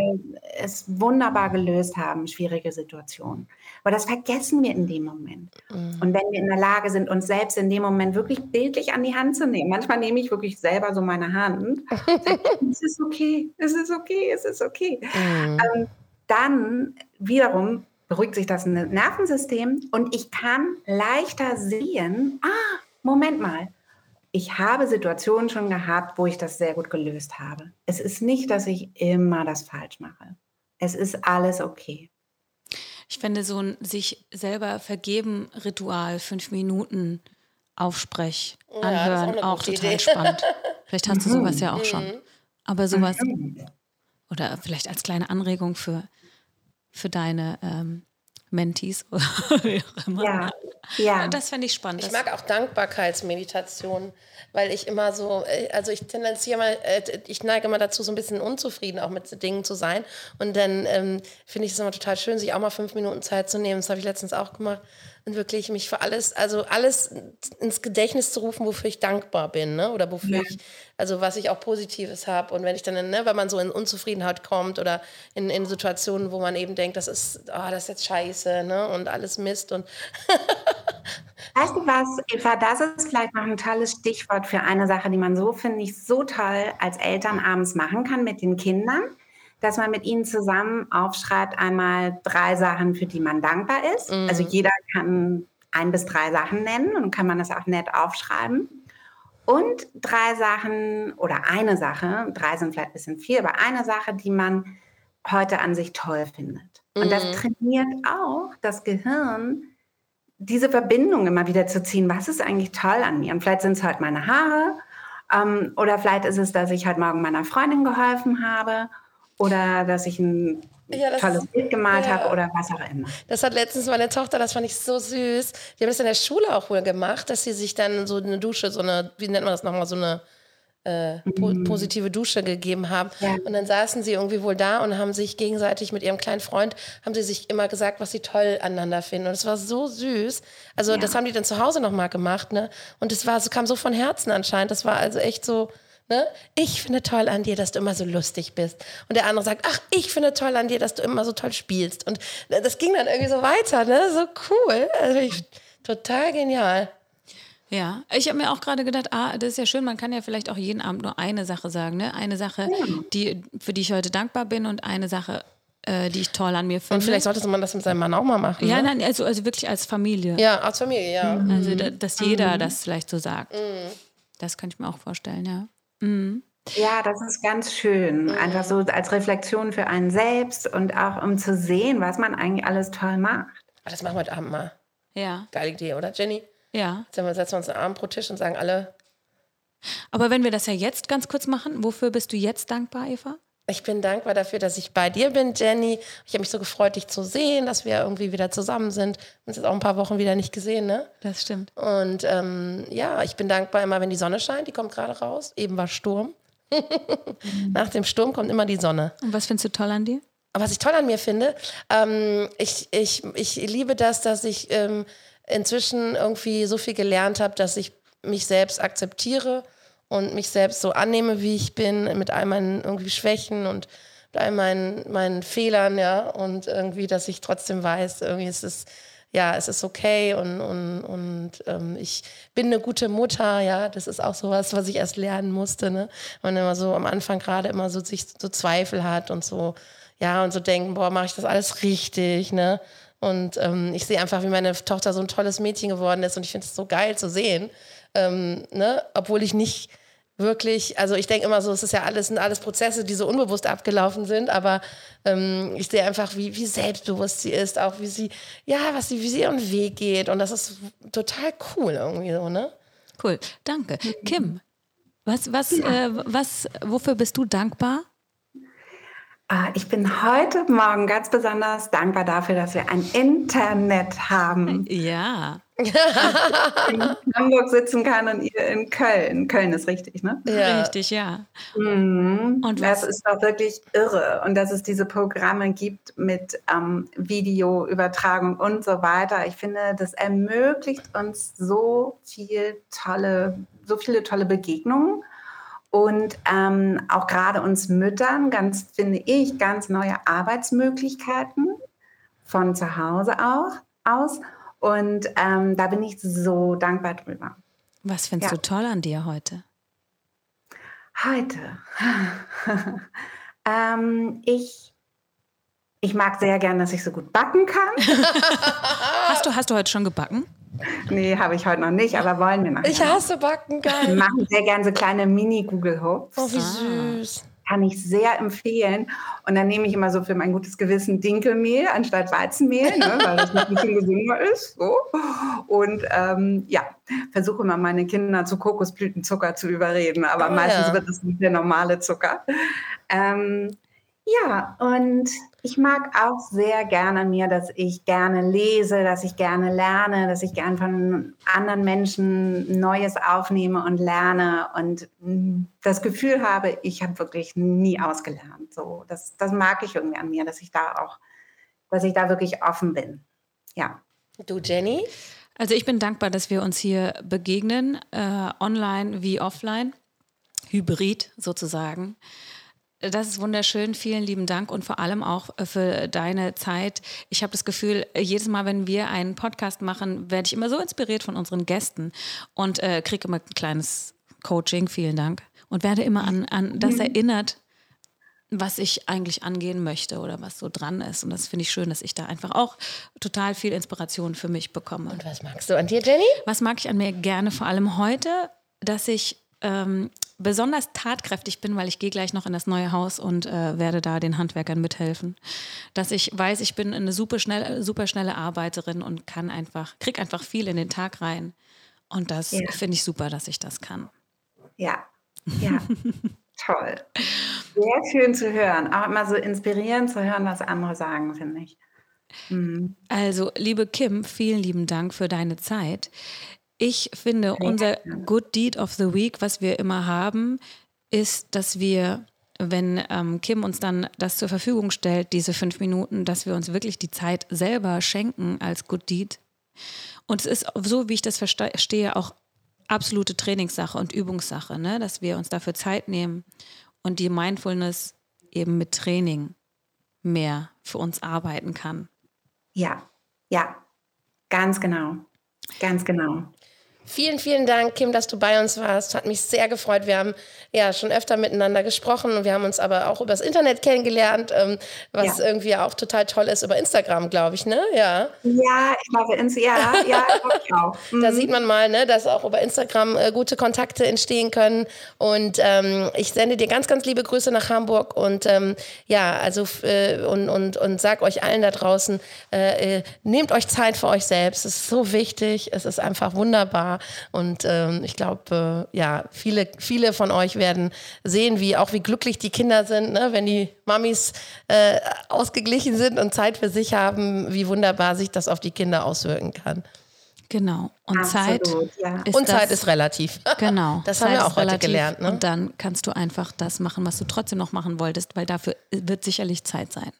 Speaker 3: es wunderbar gelöst haben, schwierige Situationen. Aber das vergessen wir in dem Moment. Mm. Und wenn wir in der Lage sind, uns selbst in dem Moment wirklich bildlich an die Hand zu nehmen, manchmal nehme ich wirklich selber so meine Hand, (laughs) sage, es ist okay, es ist okay, es ist okay. Mm. Ähm, dann wiederum beruhigt sich das Nervensystem und ich kann leichter sehen, ah, Moment mal, ich habe Situationen schon gehabt, wo ich das sehr gut gelöst habe. Es ist nicht, dass ich immer das falsch mache. Es ist alles okay.
Speaker 2: Ich finde so ein sich selber vergeben Ritual, fünf Minuten Aufsprech, anhören, ja, auch, auch total Idee. spannend. Vielleicht hast du sowas ja auch schon. Mhm. Aber sowas, oder vielleicht als kleine Anregung für, für deine ähm, Mentees oder (laughs) wie auch immer. Ja, ja. Das fände ich spannend.
Speaker 1: Ich mag auch Dankbarkeitsmeditation, weil ich immer so, äh, also ich tendenziere mal, äh, ich neige immer dazu, so ein bisschen unzufrieden auch mit Dingen zu sein. Und dann ähm, finde ich es immer total schön, sich auch mal fünf Minuten Zeit zu nehmen. Das habe ich letztens auch gemacht und wirklich mich für alles, also alles ins Gedächtnis zu rufen, wofür ich dankbar bin, ne? Oder wofür ja. ich, also was ich auch Positives habe. Und wenn ich dann, ne, wenn man so in Unzufriedenheit kommt oder in, in Situationen, wo man eben denkt, das ist, oh, das ist jetzt scheiße, ne? Und alles Mist und (laughs)
Speaker 3: Weißt du was, Eva, das ist vielleicht noch ein tolles Stichwort für eine Sache, die man so, finde ich, so toll als Eltern abends machen kann mit den Kindern dass man mit ihnen zusammen aufschreibt, einmal drei Sachen, für die man dankbar ist. Mhm. Also jeder kann ein bis drei Sachen nennen und kann man das auch nett aufschreiben. Und drei Sachen oder eine Sache, drei sind vielleicht ein bisschen viel, aber eine Sache, die man heute an sich toll findet. Mhm. Und das mhm. trainiert auch das Gehirn, diese Verbindung immer wieder zu ziehen. Was ist eigentlich toll an mir? Und vielleicht sind es halt meine Haare. Ähm, oder vielleicht ist es, dass ich heute Morgen meiner Freundin geholfen habe oder dass ich ein ja, tolles Bild gemalt ja. habe oder was auch immer.
Speaker 1: Das hat letztens meine Tochter, das fand ich so süß. Die haben das in der Schule auch wohl gemacht, dass sie sich dann so eine Dusche, so eine, wie nennt man das nochmal, so eine äh, po mhm. positive Dusche gegeben haben. Ja. Und dann saßen sie irgendwie wohl da und haben sich gegenseitig mit ihrem kleinen Freund, haben sie sich immer gesagt, was sie toll aneinander finden. Und es war so süß. Also das haben die dann zu Hause nochmal gemacht. Ne? Und es war, kam so von Herzen anscheinend. Das war also echt so Ne? Ich finde toll an dir, dass du immer so lustig bist. Und der andere sagt, ach, ich finde toll an dir, dass du immer so toll spielst. Und das ging dann irgendwie so weiter, ne? So cool. Also ich, total genial.
Speaker 2: Ja, ich habe mir auch gerade gedacht, ah, das ist ja schön, man kann ja vielleicht auch jeden Abend nur eine Sache sagen, ne? Eine Sache, ja. die, für die ich heute dankbar bin und eine Sache, äh, die ich toll an mir finde.
Speaker 1: Und vielleicht sollte man das mit seinem Mann auch mal machen.
Speaker 2: Ja, ne? nein, also, also wirklich als Familie.
Speaker 1: Ja, als Familie, ja.
Speaker 2: Also, dass jeder mhm. das vielleicht so sagt. Mhm. Das könnte ich mir auch vorstellen, ja.
Speaker 3: Mhm. Ja, das ist ganz schön. Mhm. Einfach so als Reflexion für einen selbst und auch um zu sehen, was man eigentlich alles toll macht.
Speaker 1: Das machen wir heute Abend mal.
Speaker 2: Ja.
Speaker 1: Geile Idee, oder Jenny?
Speaker 2: Ja.
Speaker 1: Jetzt setzen wir uns einen Arm pro Tisch und sagen alle.
Speaker 2: Aber wenn wir das ja jetzt ganz kurz machen, wofür bist du jetzt dankbar, Eva?
Speaker 1: Ich bin dankbar dafür, dass ich bei dir bin, Jenny. Ich habe mich so gefreut, dich zu sehen, dass wir irgendwie wieder zusammen sind. Wir haben uns jetzt auch ein paar Wochen wieder nicht gesehen, ne?
Speaker 2: Das stimmt.
Speaker 1: Und ähm, ja, ich bin dankbar immer, wenn die Sonne scheint. Die kommt gerade raus. Eben war Sturm. (laughs) Nach dem Sturm kommt immer die Sonne.
Speaker 2: Und was findest du toll an dir?
Speaker 1: Was ich toll an mir finde, ähm, ich, ich, ich liebe das, dass ich ähm, inzwischen irgendwie so viel gelernt habe, dass ich mich selbst akzeptiere und mich selbst so annehme, wie ich bin, mit all meinen irgendwie Schwächen und mit all meinen, meinen Fehlern, ja, und irgendwie, dass ich trotzdem weiß, irgendwie ist es, ja, es ist okay und, und, und ähm, ich bin eine gute Mutter, ja, das ist auch sowas, was ich erst lernen musste, ne, man immer so am Anfang gerade immer so sich so Zweifel hat und so, ja, und so denken, boah, mache ich das alles richtig, ne, und ähm, ich sehe einfach, wie meine Tochter so ein tolles Mädchen geworden ist und ich finde es so geil zu sehen, ähm, ne? obwohl ich nicht wirklich, also ich denke immer so, es ist ja alles, sind alles Prozesse, die so unbewusst abgelaufen sind, aber ähm, ich sehe einfach, wie, wie selbstbewusst sie ist, auch wie sie, ja, was sie, wie sie ihren Weg geht und das ist total cool irgendwie so, ne?
Speaker 2: Cool, danke. Kim, was, was, ja. äh, was, wofür bist du dankbar?
Speaker 3: Ah, ich bin heute Morgen ganz besonders dankbar dafür, dass wir ein Internet haben.
Speaker 2: Ja. (laughs)
Speaker 3: in Hamburg sitzen kann und ihr in Köln. Köln ist richtig, ne?
Speaker 2: Ja. Richtig, ja.
Speaker 3: Mhm. Und das ist doch wirklich irre. Und dass es diese Programme gibt mit ähm, Videoübertragung und so weiter. Ich finde, das ermöglicht uns so viel tolle, so viele tolle Begegnungen und ähm, auch gerade uns Müttern, ganz finde ich, ganz neue Arbeitsmöglichkeiten von zu Hause auch, aus. Und ähm, da bin ich so dankbar drüber.
Speaker 2: Was findest ja. du toll an dir heute?
Speaker 3: Heute. (laughs) ähm, ich, ich mag sehr gern, dass ich so gut backen kann. (laughs)
Speaker 2: hast, du, hast du heute schon gebacken?
Speaker 3: Nee, habe ich heute noch nicht, aber wollen wir nachher.
Speaker 1: Ich hasse Backen, geil.
Speaker 3: Wir machen sehr gerne so kleine Mini-Google-Hoops.
Speaker 1: Oh, wie süß.
Speaker 3: Kann ich sehr empfehlen. Und dann nehme ich immer so für mein gutes Gewissen Dinkelmehl anstatt Weizenmehl, ne, weil das ein bisschen gesünder ist. So. Und ähm, ja, versuche immer meine Kinder zu Kokosblütenzucker zu überreden, aber oh, meistens ja. wird es nicht der normale Zucker. Ähm, ja, und ich mag auch sehr gerne mir, dass ich gerne lese, dass ich gerne lerne, dass ich gerne von anderen Menschen Neues aufnehme und lerne und mm, das Gefühl habe, ich habe wirklich nie ausgelernt. So, das, das mag ich irgendwie an mir, dass ich da auch, dass ich da wirklich offen bin. Ja.
Speaker 1: Du, Jenny?
Speaker 2: Also ich bin dankbar, dass wir uns hier begegnen, äh, online wie offline, hybrid sozusagen. Das ist wunderschön. Vielen lieben Dank und vor allem auch äh, für deine Zeit. Ich habe das Gefühl, jedes Mal, wenn wir einen Podcast machen, werde ich immer so inspiriert von unseren Gästen und äh, kriege immer ein kleines Coaching. Vielen Dank. Und werde immer an, an das mhm. erinnert, was ich eigentlich angehen möchte oder was so dran ist. Und das finde ich schön, dass ich da einfach auch total viel Inspiration für mich bekomme.
Speaker 1: Und was magst du an dir, Jenny?
Speaker 2: Was mag ich an mir gerne, vor allem heute, dass ich ähm, besonders tatkräftig bin, weil ich gehe gleich noch in das neue Haus und äh, werde da den Handwerkern mithelfen. Dass ich weiß, ich bin eine super schnelle, super schnelle Arbeiterin und kann einfach, krieg einfach viel in den Tag rein. Und das ja. finde ich super, dass ich das kann.
Speaker 3: Ja, ja. (laughs) Toll. Sehr schön zu hören. Auch immer so inspirierend zu hören, was andere sagen, finde ich.
Speaker 2: Mhm. Also, liebe Kim, vielen lieben Dank für deine Zeit. Ich finde, unser Good Deed of the Week, was wir immer haben, ist, dass wir, wenn ähm, Kim uns dann das zur Verfügung stellt, diese fünf Minuten, dass wir uns wirklich die Zeit selber schenken als Good Deed. Und es ist so, wie ich das verstehe, auch absolute Trainingssache und Übungssache, ne? dass wir uns dafür Zeit nehmen und die Mindfulness eben mit Training mehr für uns arbeiten kann.
Speaker 3: Ja, ja, ganz genau. Ganz genau.
Speaker 1: Vielen, vielen Dank, Kim, dass du bei uns warst. Hat mich sehr gefreut. Wir haben ja schon öfter miteinander gesprochen und wir haben uns aber auch übers Internet kennengelernt, ähm, was ja. irgendwie auch total toll ist über Instagram, glaube ich, ne?
Speaker 3: Ja. Ja, ich glaube, ja, ja, (laughs) ich auch.
Speaker 1: Mhm. Da sieht man mal, ne, dass auch über Instagram äh, gute Kontakte entstehen können. Und ähm, ich sende dir ganz, ganz liebe Grüße nach Hamburg und ähm, ja, also äh, und, und, und sag euch allen da draußen, äh, äh nehmt euch Zeit für euch selbst. Es ist so wichtig. Es ist einfach wunderbar. Und ähm, ich glaube, äh, ja, viele, viele von euch werden sehen, wie auch wie glücklich die Kinder sind, ne? wenn die Mamis äh, ausgeglichen sind und Zeit für sich haben, wie wunderbar sich das auf die Kinder auswirken kann.
Speaker 2: Genau. Und Absolut, Zeit
Speaker 1: ja. ist Und Zeit ist relativ. (laughs)
Speaker 2: Genau.
Speaker 1: Das Zeit haben wir auch heute gelernt. Ne?
Speaker 2: Und dann kannst du einfach das machen, was du trotzdem noch machen wolltest, weil dafür wird sicherlich Zeit sein.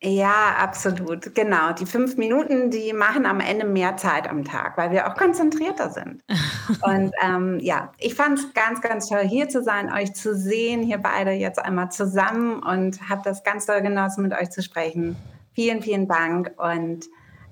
Speaker 3: Ja, absolut. Genau. Die fünf Minuten, die machen am Ende mehr Zeit am Tag, weil wir auch konzentrierter sind. (laughs) Und ähm, ja, ich fand es ganz, ganz toll, hier zu sein, euch zu sehen, hier beide jetzt einmal zusammen und habe das ganz doll genossen, mit euch zu sprechen. Vielen, vielen Dank. Und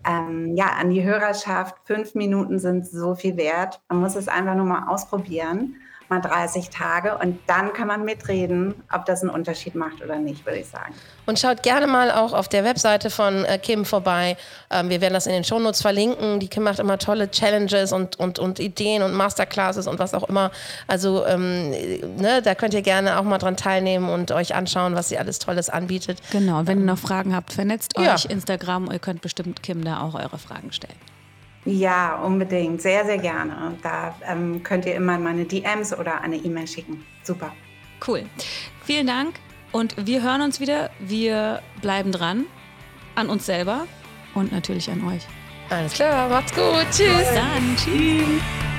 Speaker 3: ähm, ja, an die Hörerschaft, fünf Minuten sind so viel wert. Man muss es einfach nur mal ausprobieren. Mal 30 Tage und dann kann man mitreden, ob das einen Unterschied macht oder nicht, würde ich sagen.
Speaker 1: Und schaut gerne mal auch auf der Webseite von äh, Kim vorbei. Ähm, wir werden das in den Shownotes verlinken. Die Kim macht immer tolle Challenges und, und, und Ideen und Masterclasses und was auch immer. Also ähm, ne, da könnt ihr gerne auch mal dran teilnehmen und euch anschauen, was sie alles Tolles anbietet.
Speaker 2: Genau, und wenn ihr noch Fragen habt, vernetzt ja. euch Instagram. Ihr könnt bestimmt Kim da auch eure Fragen stellen.
Speaker 3: Ja, unbedingt. Sehr, sehr gerne. Da ähm, könnt ihr immer meine DMs oder eine E-Mail schicken. Super.
Speaker 2: Cool. Vielen Dank und wir hören uns wieder. Wir bleiben dran an uns selber und natürlich an euch.
Speaker 1: Alles klar, macht's gut. Tschüss.
Speaker 2: Bis dann. Tschüss.